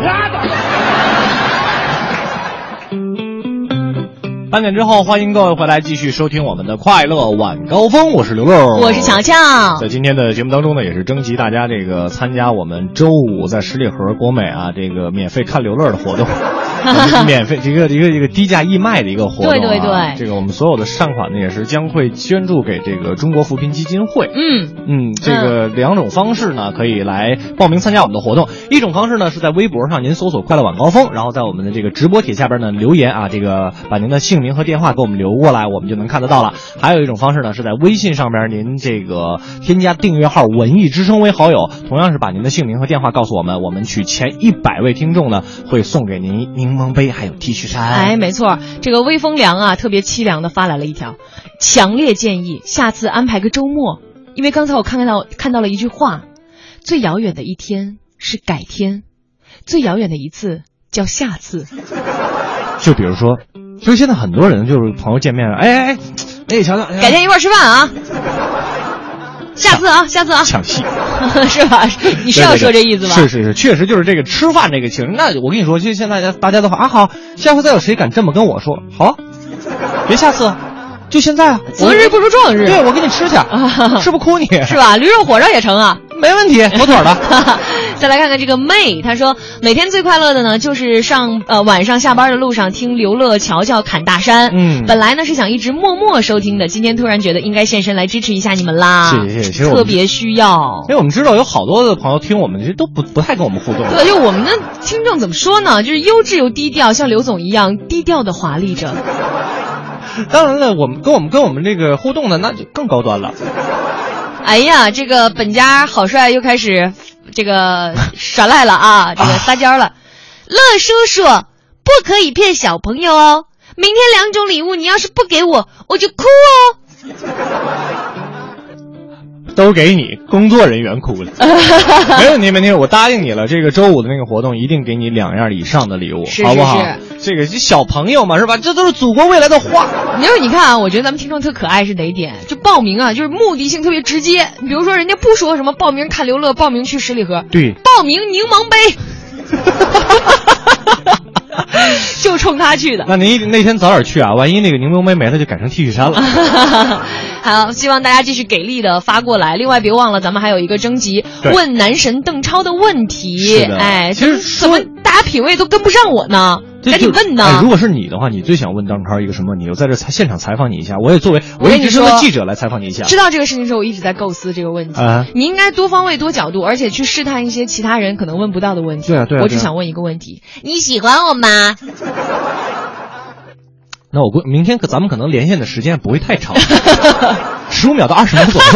半点之后，欢迎各位回来继续收听我们的快乐晚高峰，我是刘乐，我是乔乔。在今天的节目当中呢，也是征集大家这个参加我们周五在十里河国美啊这个免费看刘乐的活动，免费一个一个一个低价义卖的一个活动、啊。对对对，这个我们所有的善款呢，也是将会捐助给这个中国扶贫基金会。嗯嗯，这个两种方式呢，可以来报名参加我们的活动。一种方式呢是在微博上您搜索“快乐晚高峰”，然后在我们的这个直播帖下边呢留言啊，这个把您的姓名和电话给我们留过来，我们就能看得到了。还有一种方式呢是在微信上边您这个添加订阅号“文艺之声”为好友，同样是把您的姓名和电话告诉我们，我们取前一百位听众呢会送给您柠檬杯还有 T 恤衫。哎，没错，这个微风凉啊，特别凄凉的发来了一条，强烈建议下次安排个周末，因为刚才我看到看到了一句话，最遥远的一天是改天，最遥远的一次叫下次。就比如说，就是现在很多人就是朋友见面，哎哎哎，哎，瞧瞧，改天一块吃饭啊。下次啊，下次啊，抢戏 是吧？你是要说这意思吧？是是是，确实就是这个吃饭这个情。那我跟你说，就现在大家大家都啊好，下回再有谁敢这么跟我说，好，别下次，就现在啊，择日不如撞日。对，我给你吃去，吃不哭你是吧？驴肉火烧也成啊，没问题，妥妥的。再来看看这个妹，她说每天最快乐的呢，就是上呃晚上下班的路上听刘乐、乔乔侃大山。嗯本来呢是想一直默默收听的，今天突然觉得应该现身来支持一下你们啦。谢谢谢谢其实特别需要。因为我们知道有好多的朋友听我们，其实都不不太跟我们互动。对，就我们的听众怎么说呢？就是优质又低调，像刘总一样低调的华丽着。当然了，我们跟我们跟我们这个互动的那就更高端了。哎呀，这个本家好帅又开始这个 耍赖了啊，这个撒娇了。乐叔叔，不可以骗小朋友哦。明天两种礼物，你要是不给我，我就哭哦。都给你，工作人员哭了。没问题，没问题，我答应你了。这个周五的那个活动一定给你两样以上的礼物，是好不好？是这个小朋友嘛，是吧？这都是祖国未来的花。你就是你看啊，我觉得咱们听众特可爱是哪一点？就报名啊，就是目的性特别直接。比如说，人家不说什么报名看刘乐，报名去十里河，对，报名柠檬杯，就冲他去的。那您那天早点去啊，万一那个柠檬妹没了，就改成 T 恤衫了。好，希望大家继续给力的发过来。另外，别忘了咱们还有一个征集，问男神邓超的问题。哎，其实怎么大家品味都跟不上我呢？赶紧问呢。哎如果是你的话，你最想问邓超一个什么问题？我在这现场采访你一下，我也作为我跟你文艺之声的说记者来采访你一下。知道这个事情之后，我一直在构思这个问题。啊你应该多方位、多角度，而且去试探一些其他人可能问不到的问题。对啊对啊对啊我只想问一个问题：你喜欢我吗？那我估明天可咱们可能连线的时间不会太长，十五秒到二十秒左右，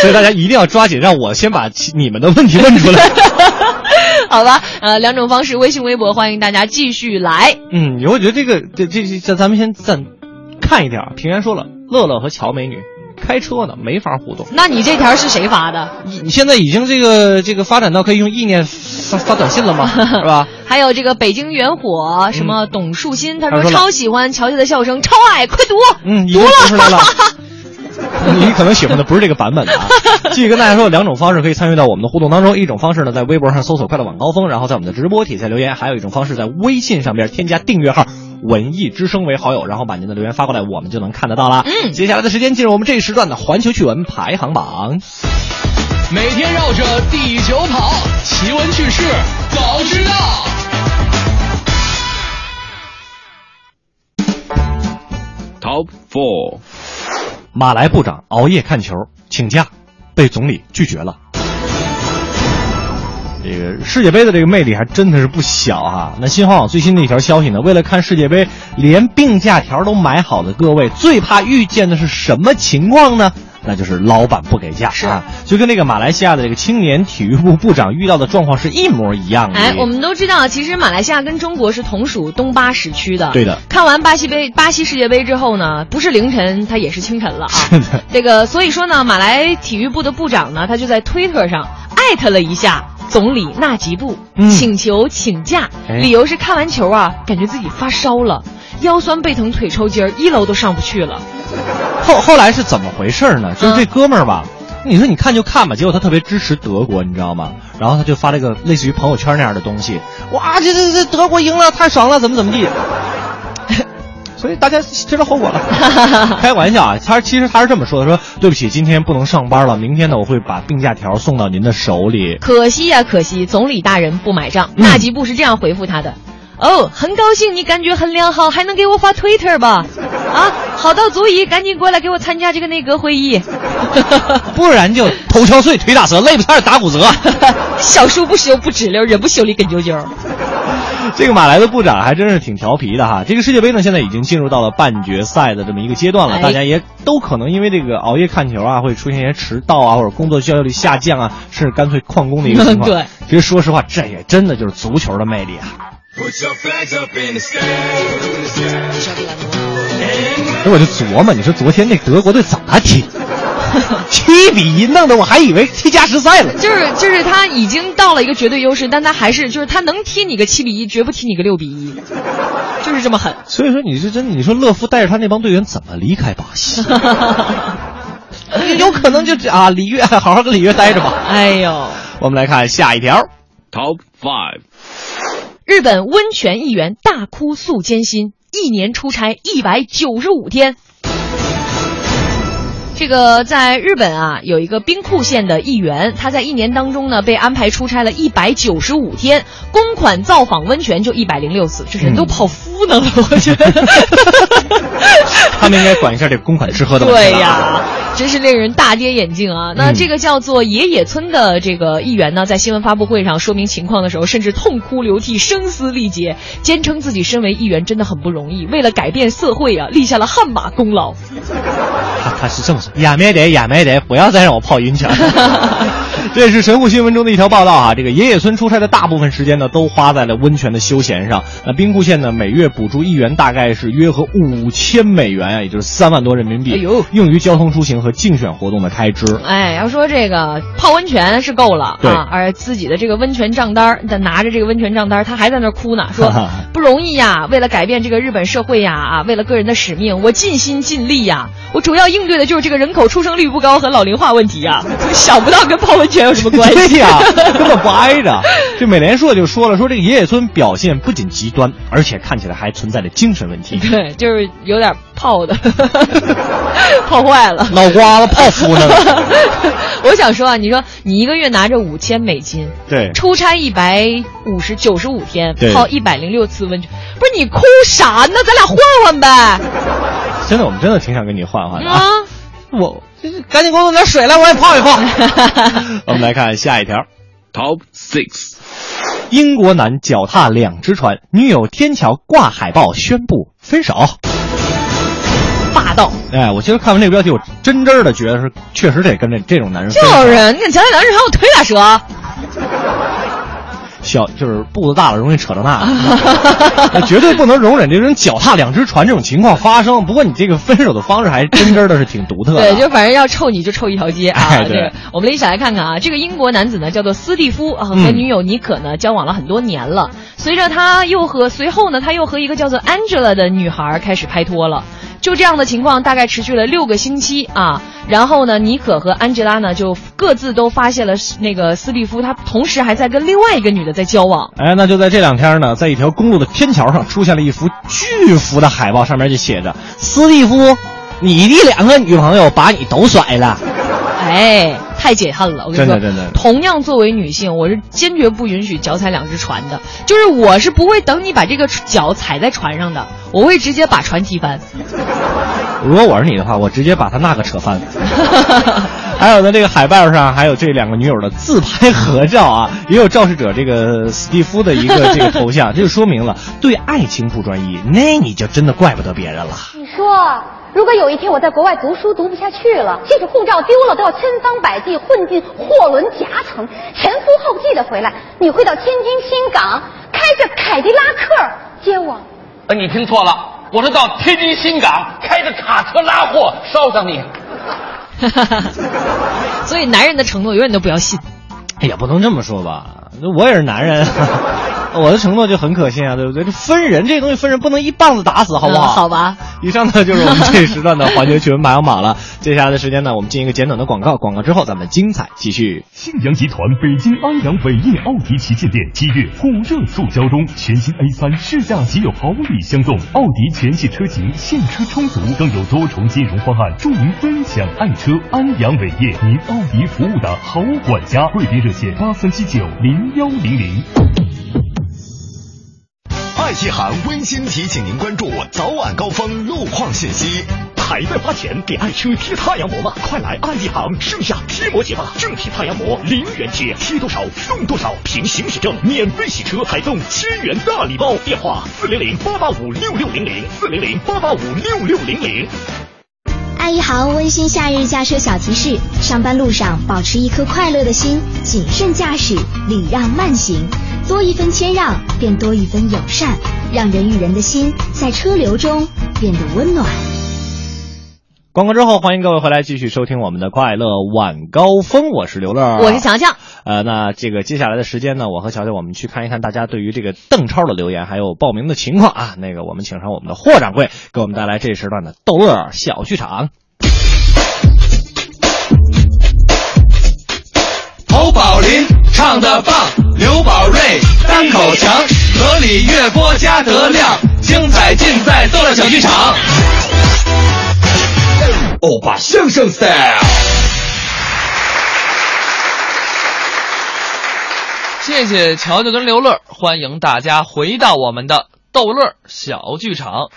所以大家一定要抓紧，让我先把你们的问题问出来。好吧，呃，两种方式，微信、微博，欢迎大家继续来。嗯，我觉得这个这这这，咱咱们先暂看一点。平安说了，乐乐和乔美女开车呢，没法互动。那你这条是谁发的？你你现在已经这个这个发展到可以用意念发发短信了吗？是吧？还有这个北京元火，什么董树新，他说超喜欢乔乔的笑声，超爱，快读。嗯，读出来了。你可能喜欢的不是这个版本的啊。继续跟大家说，两种方式可以参与到我们的互动当中。一种方式呢，在微博上搜索“快乐晚高峰”，然后在我们的直播底下留言；还有一种方式，在微信上边添加订阅号“文艺之声”为好友，然后把您的留言发过来，我们就能看得到啦。嗯，接下来的时间进入我们这一时段的环球趣闻排行榜。每天绕着地球跑，奇闻趣事早知道。Top Four，马来部长熬夜看球请假，被总理拒绝了。这个世界杯的这个魅力还真的是不小哈、那新华网最新的一条消息呢，为了看世界杯，连病假条都买好的各位，最怕遇见的是什么情况呢？那就是老板不给假啊，就跟那个马来西亚的这个青年体育部部长遇到的状况是一模一样的。哎，我们都知道，其实马来西亚跟中国是同属东巴时区的。对的看完巴西杯、巴西世界杯之后呢，不是凌晨，它也是清晨了啊。是的，这个，所以说呢，马来体育部的部长呢，他就在推特上艾特了一下总理纳吉布，嗯请求请假，哎理由是看完球啊，感觉自己发烧了，腰酸背疼腿抽筋儿，一楼都上不去了。后后来是怎么回事呢？就是这哥们儿吧，你说你看就看吧，结果他特别支持德国，你知道吗？然后他就发了一个类似于朋友圈那样的东西，哇，这这这德国赢了，太爽了，怎么怎么地。所以大家知道后果了。开玩笑啊，他其实他是这么说的：说对不起，今天不能上班了，明天呢我会把病假条送到您的手里。可惜呀、可惜，总理大人不买账。纳吉布是这样回复他的：“哦，很高兴你感觉很良好，还能给我发 Twitter 吧？啊，好到足以，赶紧过来给我参加这个内阁会议。不然就头敲碎，腿打折，肋部差点打骨折。小树不修不直溜，人不修理跟啾啾。这个马来的部长还真是挺调皮的哈。这个世界杯呢，现在已经进入到了半决赛的这么一个阶段了，哎大家也都可能因为这个熬夜看球啊，会出现一些迟到啊，或者工作效率下降啊，甚至干脆旷工的一个情况。对，其实说实话，这也真的就是足球的魅力啊。那我就琢磨，你说昨天那德国队怎么踢？七比一，弄得我还以为踢加时赛了。就是就是他已经到了一个绝对优势，但他还是就是他能踢你个七比一，绝不踢你个六比一，就是这么狠。所以说，你是真，你说勒夫带着他那帮队员怎么离开巴西？有可能就啊，里约好好跟里约待着吧。哎呦，我们来看下一条。Top Five，日本温泉议员大哭诉艰辛，一年出差一百九十五天。这个在日本啊，有一个兵库县的议员，他在一年当中呢被安排出差了一百九十五天，公款造访温泉就一百零六次，这人都泡芙呢了，我觉得。他们应该管一下这个公款吃喝的问题对呀，真是令人大跌眼镜啊！那嗯这个叫做野野村的这个议员呢，在新闻发布会上说明情况的时候，甚至痛哭流涕、声嘶力竭，坚称自己身为议员真的很不容易，为了改变社会啊，立下了汗马功劳。他他是这么说，亚美得亚美得，不要再让我泡晕泉。这是神户新闻中的一条报道啊，这个野野村出差的大部分时间呢，都花在了温泉的休闲上。那兵库县呢，每月补助一元大概是约合五千美元啊，也就是三万多人民币，哎呦用于交通出行和竞选活动的开支。哎，要说这个泡温泉是够了对啊，而自己的这个温泉账单儿，他拿着这个温泉账单，他还在那哭呢，说不容易呀，为了改变这个日本社会呀，啊，为了个人的使命，我尽心尽力呀，我主要应对的就是这个人口出生率不高和老龄化问题呀，想不到跟泡温泉有什么 关系对呀，根本不挨着。这美联社就说了，说这个爷爷村表现不仅极端，而且看起来还存在着精神问题。对，就是有点泡的，泡坏了，脑瓜子泡 芙呢。我想说啊，你说你一个月拿着五千美金，对，出差一百五十九十五天，泡一百零六次温泉，不是你哭啥呢？咱俩换换呗。真的，我们真的挺想跟你换换的啊。啊，我赶紧给我弄点水来，我也泡一泡。我们来看下一条，Top Six。英国男脚踏两只船，女友天桥挂海报宣布分手。霸道。哎，我其实看完这个标题，我真真的觉得是，确实得跟这这种男人。就是，你看脚踏两只船，我腿打折？小就是步子大了容易扯到那，那绝对不能容忍这种脚踏两只船这种情况发生。不过你这个分手的方式还真真的是挺独特的。对，就反正要臭你就臭一条街啊！哎对这个我们一起来看看啊，这个英国男子呢叫做斯蒂夫啊，和嗯女友妮可呢交往了很多年了。随着他又和随后呢，他又和一个叫做 Angela 的女孩开始拍拖了。就这样的情况大概持续了六个星期啊，然后呢，妮可和安吉拉呢就各自都发现了那个斯蒂夫他同时还在跟另外一个女的在交往。哎，那就在这两天呢，在一条公路的天桥上出现了一幅巨幅的海报，上面就写着：“斯蒂夫，你的两个女朋友把你都甩了。哎，太解恨了！我跟你说，真的真的同样作为女性，我是坚决不允许脚踩两只船的。就是我是不会等你把这个脚踩在船上的，我会直接把船踢翻。如果我是你的话，我直接把他那个扯翻。还有呢，这个海报上还有这两个女友的自拍合照啊，也有肇事者这个史蒂夫的一个这个头像，这就说明了对爱情不专一，那你就真的怪不得别人了。你说，如果有一天我在国外读书读不下去了，即使护照丢了，都要千方百计混进货轮夹层，前赴后继的回来，你会到天津新港开着凯迪拉克接我？呃，你听错了，我是到天津新港开着卡车拉货捎上你。所以男人的承诺永远都不要信。也不能这么说吧，我也是男人，我的承诺就很可信啊，对不对？这分人这东西分人不能一棒子打死，好不好？嗯好吧。以上呢就是我们这一时段的环球趣闻排行榜了。接下来的时间呢，我们进一个简短的广告，广告之后咱们精彩继续。信阳集团北京安阳伟业奥迪旗舰店七月火热促销中，全新 A 三试驾即有好礼相送，奥迪全系车型现车充足，更有多重金融方案助您分享爱车。安阳伟业，您奥迪服务的好管家，贵宾热线八三七九零幺零零。爱一行温馨提醒您关注早晚高峰路况信息。还在花钱给爱车贴太阳膜吗？快来爱一行盛夏贴膜节吧！正品太阳膜零元贴，贴多少送多少，凭行驶证免费洗车，还送千元大礼包。电话四零零八八五六六零零四零零八八五六六零零。爱一行温馨夏日驾车小提示：上班路上保持一颗快乐的心，谨慎驾驶，礼让慢行，多一分谦让，便多一分友善，让人与人的心在车流中变得温暖。广告之后，欢迎各位回来继续收听我们的快乐晚高峰，我是刘乐，我是强强。呃，那这个接下来的时间呢，我和乔乔我们去看一看大家对于这个邓超的留言，还有报名的情况啊。那个我们请上我们的霍掌柜，给我们带来这时段的逗乐小剧场。侯宝林唱的棒，刘宝瑞单口强，河里月波加德亮，精彩尽在逗乐小剧场。欧巴相声赛。谢谢乔乔跟刘乐，欢迎大家回到我们的逗乐小剧场。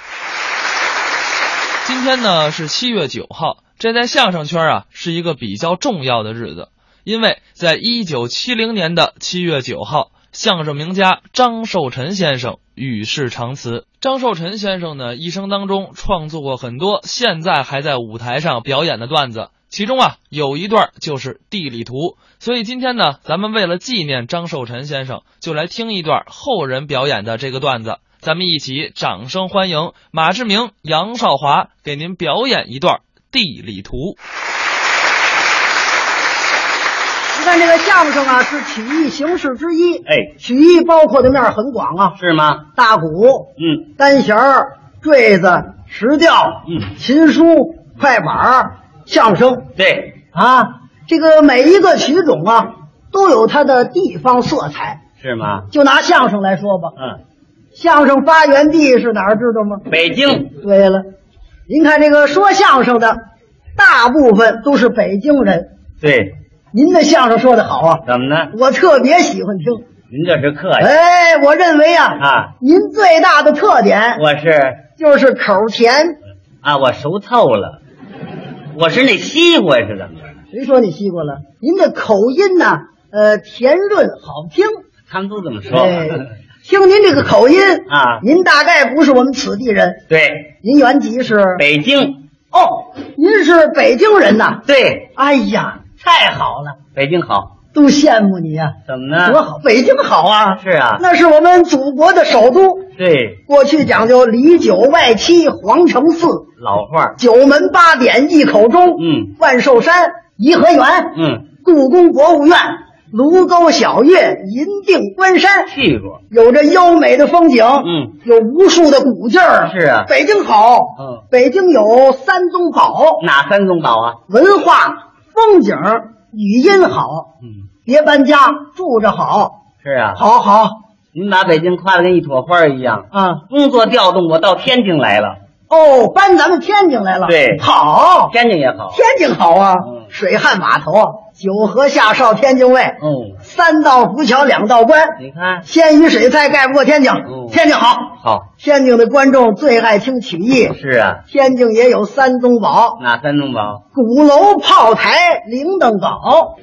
今天呢是七月九号，这在相声圈啊是一个比较重要的日子，因为在一九七零年的七月九号，相声名家张寿臣先生与世长辞。张寿臣先生呢一生当中创作过很多现在还在舞台上表演的段子。其中啊，有一段就是地理图，所以今天呢，咱们为了纪念张寿臣先生，就来听一段后人表演的这个段子。咱们一起掌声欢迎马志明、杨少华给您表演一段地理图。这个相声啊，是曲艺形式之一。哎，曲艺包括的面很广啊，是吗？大鼓、嗯，单弦儿、坠子、石调、嗯，琴书、快板儿。相声对啊，这个每一个曲种啊，都有它的地方色彩，是吗？就拿相声来说吧，嗯，相声发源地是哪儿？知道吗？北京。对了，您看这个说相声的，大部分都是北京人。对，您的相声说的好啊，怎么呢？我特别喜欢听。您这是客气。哎，我认为啊，啊，您最大的特点，我是就是口甜啊，我熟透了。我是那西瓜是怎么着？谁说你西瓜了？您的口音呢？呃，甜润好听。他们都这么说。哎，听您这个口音啊，您大概不是我们此地人。对，您原籍是北京。哦，您是北京人呐？对。哎呀，太好了，北京好，都羡慕你呀、怎么呢？多好，北京好啊！是啊，那是我们祖国的首都。对，过去讲究里九外七，皇城四。老话，九门八点一口钟，嗯，万寿山、颐和园，嗯，故宫博物院、卢沟晓月、银锭关山，去过，有着优美的风景，嗯，有无数的古劲儿。是啊，北京好，嗯，北京有三宗宝，哪三宗宝啊？文化、风景、语音好，嗯，别搬家，住着好，是啊，好好。您把北京夸得跟一朵花一样啊！工作调动，我到天津来了。哦，搬咱们天津来了。对，好，天津也好，天津好啊！嗯、水旱码头，九河下哨天津卫，哦，三道浮桥两道关。你看，鲜鱼水菜盖不过天津。哦、天津好，好，天津的观众最爱听曲艺。是啊，天津也有三宗宝。哪三宗宝？鼓楼、炮台、铃铛镐。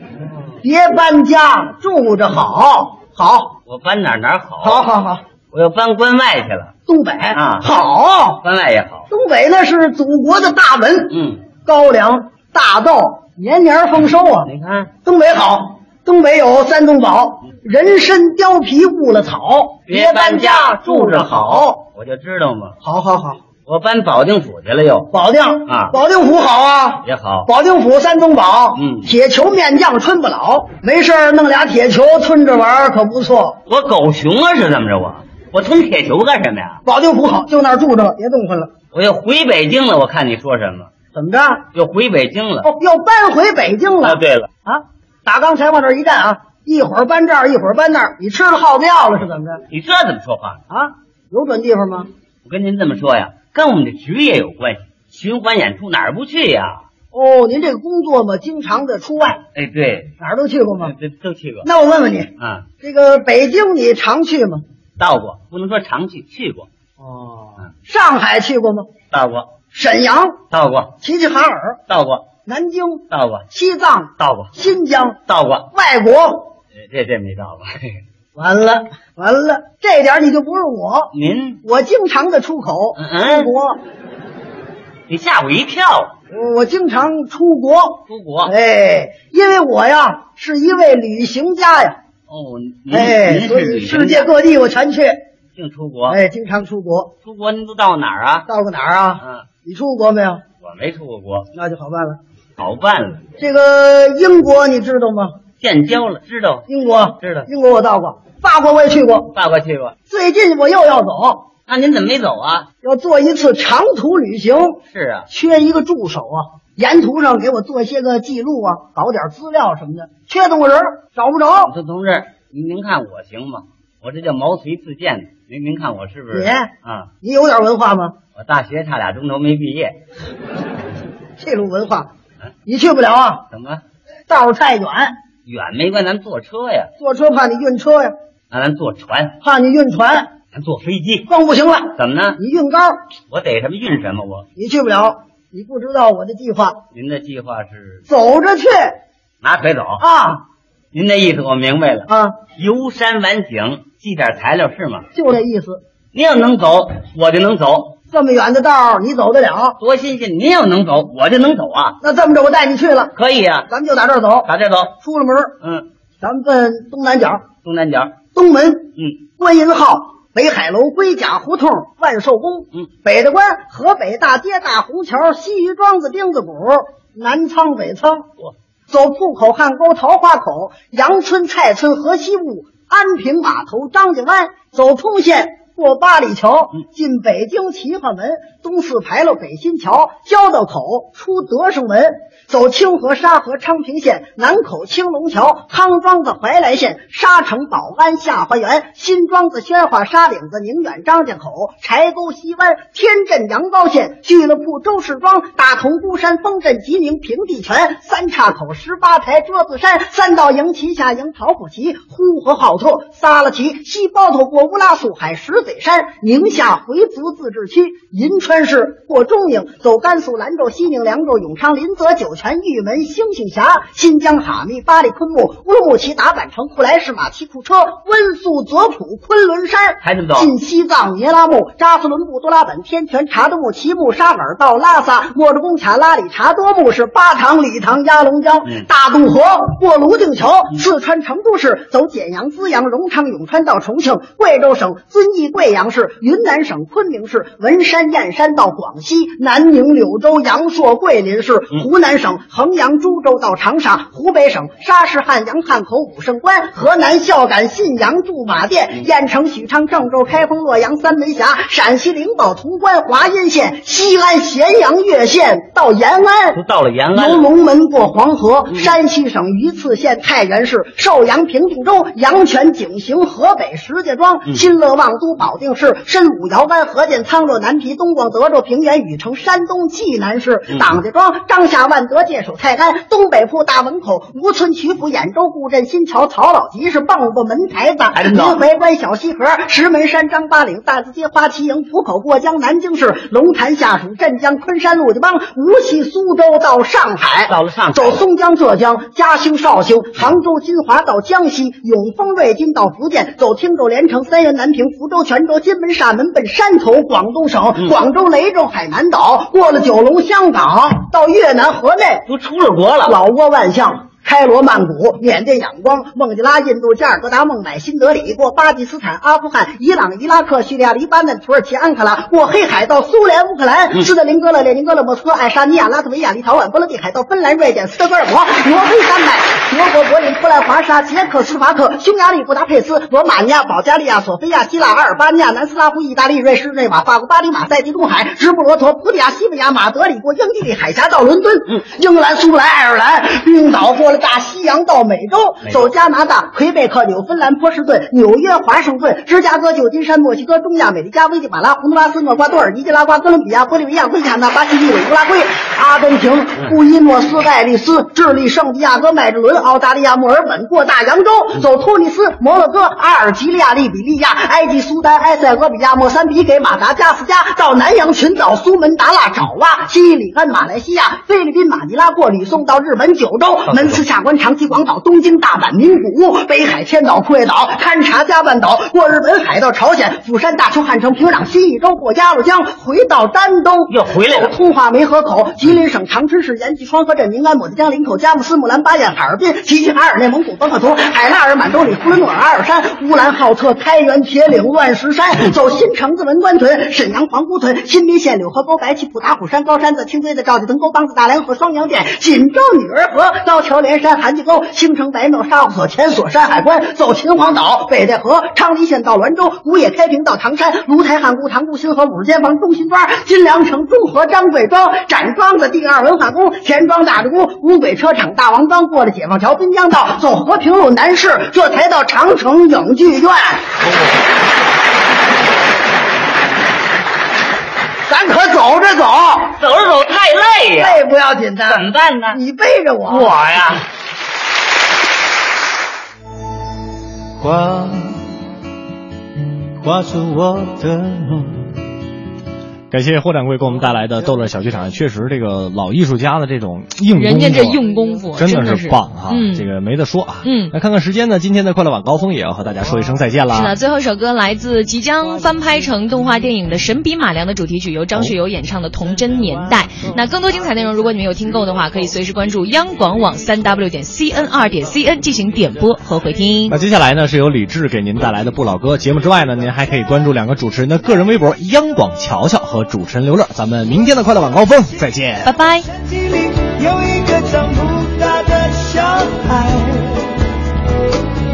别搬家，住着好。好，我搬哪哪好？好好好，我要搬关外去了。东北啊，好，关外也好。东北那是祖国的大门，嗯，高粱、大豆年年丰收啊。你看，东北好，东北有三宗宝：人参、貂皮、乌了草。别搬家，住着好。我就知道嘛。好好好，我搬保定府去了又。保定啊，保定府好啊，也好。保定府三宗宝，嗯，铁球、面酱、春不老。没事弄俩铁球吞着玩可不错。我狗熊啊，是怎么着我？我吞铁球干什么呀？保定府好，就那儿住着吧，别动弹了。我要回北京了，我看你说什么？怎么着？又回北京了？哦，又搬回北京了。啊，对了啊，打刚才往这儿一站啊，一会儿搬这儿，一会儿搬那儿，你吃了耗子药了是怎么着？你这怎么说话啊？有准地方吗？我跟您这么说呀，跟我们的局也有关系。循环演出哪儿不去呀？哦，您这个工作嘛，经常的出外。哎，对，哪儿都去过吗？这都去过。那我问问你啊，这个北京你常去吗？到过，不能说常去，去过。哦，上海去过吗？到过。沈阳到过。齐齐哈尔到过。南京到过。西藏到过。新疆到过。外国这这没到过。完了完了，这点你就不是我。您我经常的出口嗯出国，你吓我一跳。我经常出国出国。哎，因为我呀是一位旅行家呀。哦，您哎，世界各地我全去。净出国。哎，经常出国。出国您都到哪儿啊？到过哪儿啊？嗯，你出过国没有？我没出过国，那就好办了。好办了。这个英国你知道吗？建交了，知道。英国知道。英国我到过，法国我也去过，法国去过。最近我又要走，那您怎么没走啊？要做一次长途旅行。是啊，缺一个助手啊，沿途上给我做些个记录啊，搞点资料什么的。缺动个人找不着。这同志，您您看我行吗？我这叫毛遂自荐。您您看我是不是？你啊，你有点文化吗？我大学差俩钟头没毕业。这种文化，你去不了啊，怎么道太远，远没关系，咱坐车呀，坐车怕你晕车呀，那咱坐船，怕你晕船，咱坐飞机，更不行了。怎么呢？你运高，我逮什么运什么，我。你去不了，你不知道我的计划，您的计划是走着去拿腿走啊？您的意思我明白了啊，游山玩景，寄点材料是吗？就这意思。您要能走，我就能走。这么远的道儿你走得了？多新鲜！您要能走，我就能走啊。那这么着，我带你去了。可以啊、咱们就打这儿走，打这走。出了门，嗯，咱们奔东南角，东南角，东门，嗯，观音号、北海楼、龟甲胡同、万寿宫，嗯，北大关、河北大街、大红桥、西鱼庄子、钉子谷、南仓、北仓，走铺口、汉沟、桃花口、杨村、蔡村、河西务、安平码头、张家湾，走通县。过八里桥，进北京齐化门，东四牌楼北新桥，交道口出德胜门，走清河、沙河、昌平县，南口青龙桥，康庄子怀来县，沙城、宝安、下花园，新庄子、宣化、沙岭子、宁远、张家口，柴沟、西湾，天镇、阳高县，俱乐部、周市庄，大同、孤山、丰镇、吉宁、平地泉，三岔口、十八台、桌子山，三道营、旗下营、桃浦旗，呼和浩特、撒拉旗，西包头过乌拉苏海、石嘴山，宁夏回族自治区，银川市过中宁，走甘肃兰州、西宁、凉州、永昌、临泽、酒泉、玉门、星星峡，新疆哈密、巴里、昆木、乌鲁木齐、达坂城、库莱市、马蹄库车、温宿、泽普、昆仑山，进西藏、尼拉木、扎斯伦布、多拉本、天泉、查德木、齐木、沙尔到拉萨、莫卓贡卡、拉里查多木是巴塘、理塘、鸭龙江、嗯大渡河过泸定桥，四川成都市走简阳、资阳、荣昌、永川到重庆，贵州省遵义、贵阳市、云南省昆明市、文山、燕山到广西，南宁、柳州、阳朔、桂林市，湖南省衡阳、株洲到长沙，湖北省沙市、汉阳、汉口、武胜关，河南孝感、信阳、驻马店，燕城、许昌、郑州、开封、洛阳、三门峡，陕西灵宝、潼关、华阴县，西安、咸阳、岳县到延安，都到了延安。由。龙门过黄河，山西省榆次县太原市、寿阳平度州、阳泉井行、河北石家庄、新乐望都保定市、申武姚湾、河间沧洛南皮、东广德州、平原禹城、山东济南市、党家庄、张夏万德、界首泰安、东北铺大门口、吴村曲阜、兖州固镇、新桥、曹老集市、蚌埠门台子、临淮关、小西河、石门山、张八岭、大字街、花旗营、浦口过江、南京市、龙潭下属镇江、昆山、陆家浜、无锡、苏州到上海，到了上海。走松江、浙江、嘉兴、绍兴、杭州、金华到江西，永丰、瑞金到福建，走汀州、连城、三原、南平、福州、泉州、金门、厦门奔山头，广东省、嗯广州、雷州、海南岛，过了九龙、香港，到越南河内，都出了国了。老挝、万象。开罗、曼谷、缅甸、仰光、孟加拉、印度、加尔各答、孟买、新德里，过巴基斯坦、阿富汗、伊朗、伊拉克、叙利亚、黎巴嫩、土耳其、安卡拉，过黑海到苏联、乌克兰、斯德林格勒、列宁格勒、莫斯科、爱沙尼亚、拉脱维亚、立陶宛、波罗的海到芬兰、瑞典、斯德哥尔摩、挪威、丹麦、德国、柏林、波兰、华沙、捷克斯洛伐克、匈牙利、布达佩斯、罗马尼亚、保加利亚、索菲亚、希腊、阿尔巴尼亚、南斯拉夫、意大利、瑞士、日内瓦、法国、巴黎、马赛、地中海、直布罗陀、葡萄牙、西班牙、马德里过英吉利海峡到伦敦，嗯，英格兰、苏格兰、爱尔兰、冰岛过了大西洋到美洲，走加拿大、魁北克、纽芬兰、波士顿、纽约、华盛顿、芝加哥、旧金山、墨西哥、中亚、美利加、危地马拉、洪都拉斯、厄瓜多尔、尼加拉瓜、哥伦比亚、玻利维亚、圭亚那、巴西利、委乌拉圭、阿根廷、布宜诺斯艾利斯、智利、圣地亚哥、麦哲伦、澳大利亚、墨尔本过大洋洲，走突尼斯、摩洛哥、阿尔及利亚、利比利亚、埃及、苏丹、埃塞俄比亚、莫桑比给、马达加斯加，到南洋群岛、苏门答腊、爪哇、西里安、马来西亚、菲律宾、马尼拉过吕宋到日本九州、门司下关、长崎、广岛、东京、大阪、名古屋、北海、千岛、库页岛、勘察加半岛，过日本海到朝鲜、釜山、大邱、汉城、平壤、新义州过鸭绿江，回到丹东，又回来了。通化梅河口、吉林省长春市延吉双河镇、宁安、抹地江、林口、佳木斯、木兰、巴彦、哈尔滨、齐齐哈尔、内蒙古、包克图、海拉尔、满洲里、呼伦诺尔、阿尔山、乌兰浩特、开原、铁岭、乱石山，走新城子、文官屯、沈阳、皇姑屯、新民县、柳河沟、白旗普达虎山、高山子、青堆子、赵家屯沟、帮子、大梁河、双阳店、锦州女儿河、高桥连山、韩家沟、兴城白庙、沙湖所、前所、山海关，走秦皇岛、北戴河、昌黎县到滦州、古冶开平到唐山、芦台汉沽、塘沽新河、五十间房、中心庄、金良城、中和、张贵庄、展庄子、第二文化宫、钱庄大直沽、五轨车厂、大王庄，过了解放桥、滨江道，走和平路南市，这才到长城影剧院。咱可走着走，走着走太累呀。累不要紧的，怎么办呢？你背着我。我呀，画画出我的梦。感谢霍掌柜给我们带来的逗乐小剧场，确实这个老艺术家的这种硬功夫，人家这硬功夫真的是棒哈、嗯这个没得说啊。嗯那看看时间呢，今天的快乐晚高峰也要和大家说一声再见啦。是的，最后一首歌来自即将翻拍成动画电影的《神笔马良》的主题曲，由张学友演唱的《童真年代》。那更多精彩内容，如果你没有听够的话，可以随时关注央广网三 w 点 cn 二点 cn 进行点播和回听那。接下来呢，是由李志给您带来的不老歌。节目之外呢，您还可以关注两个主持人的个人微博：央广乔乔和主持人刘乐。咱们明天的快乐晚高峰再见，拜拜。山体里有一个长不大的小孩，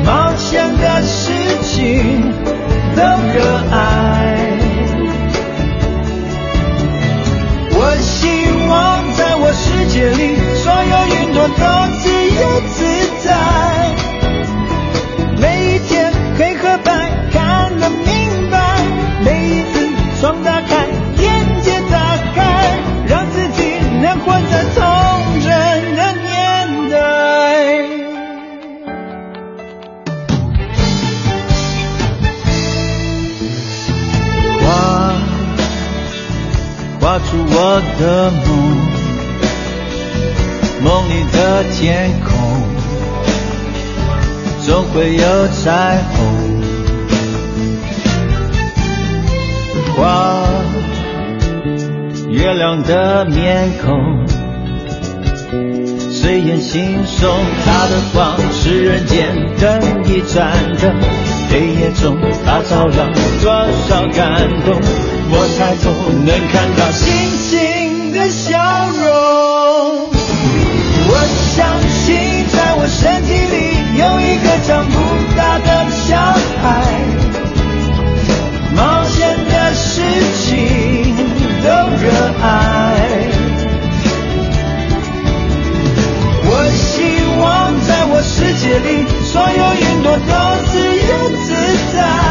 冒险的事情都热爱。我希望在我世界里，所有云朵都自由自在。画出我的梦，梦里的天空总会有彩虹。画月亮的面孔，睡眼惺忪，它的光是人间灯一盏灯，黑夜中它照亮多少感动，我抬头能看到星星的笑容我相信在我身体里有一个长不大的小孩。冒险的事情都热爱。我希望在我世界里所有云朵都自由自在。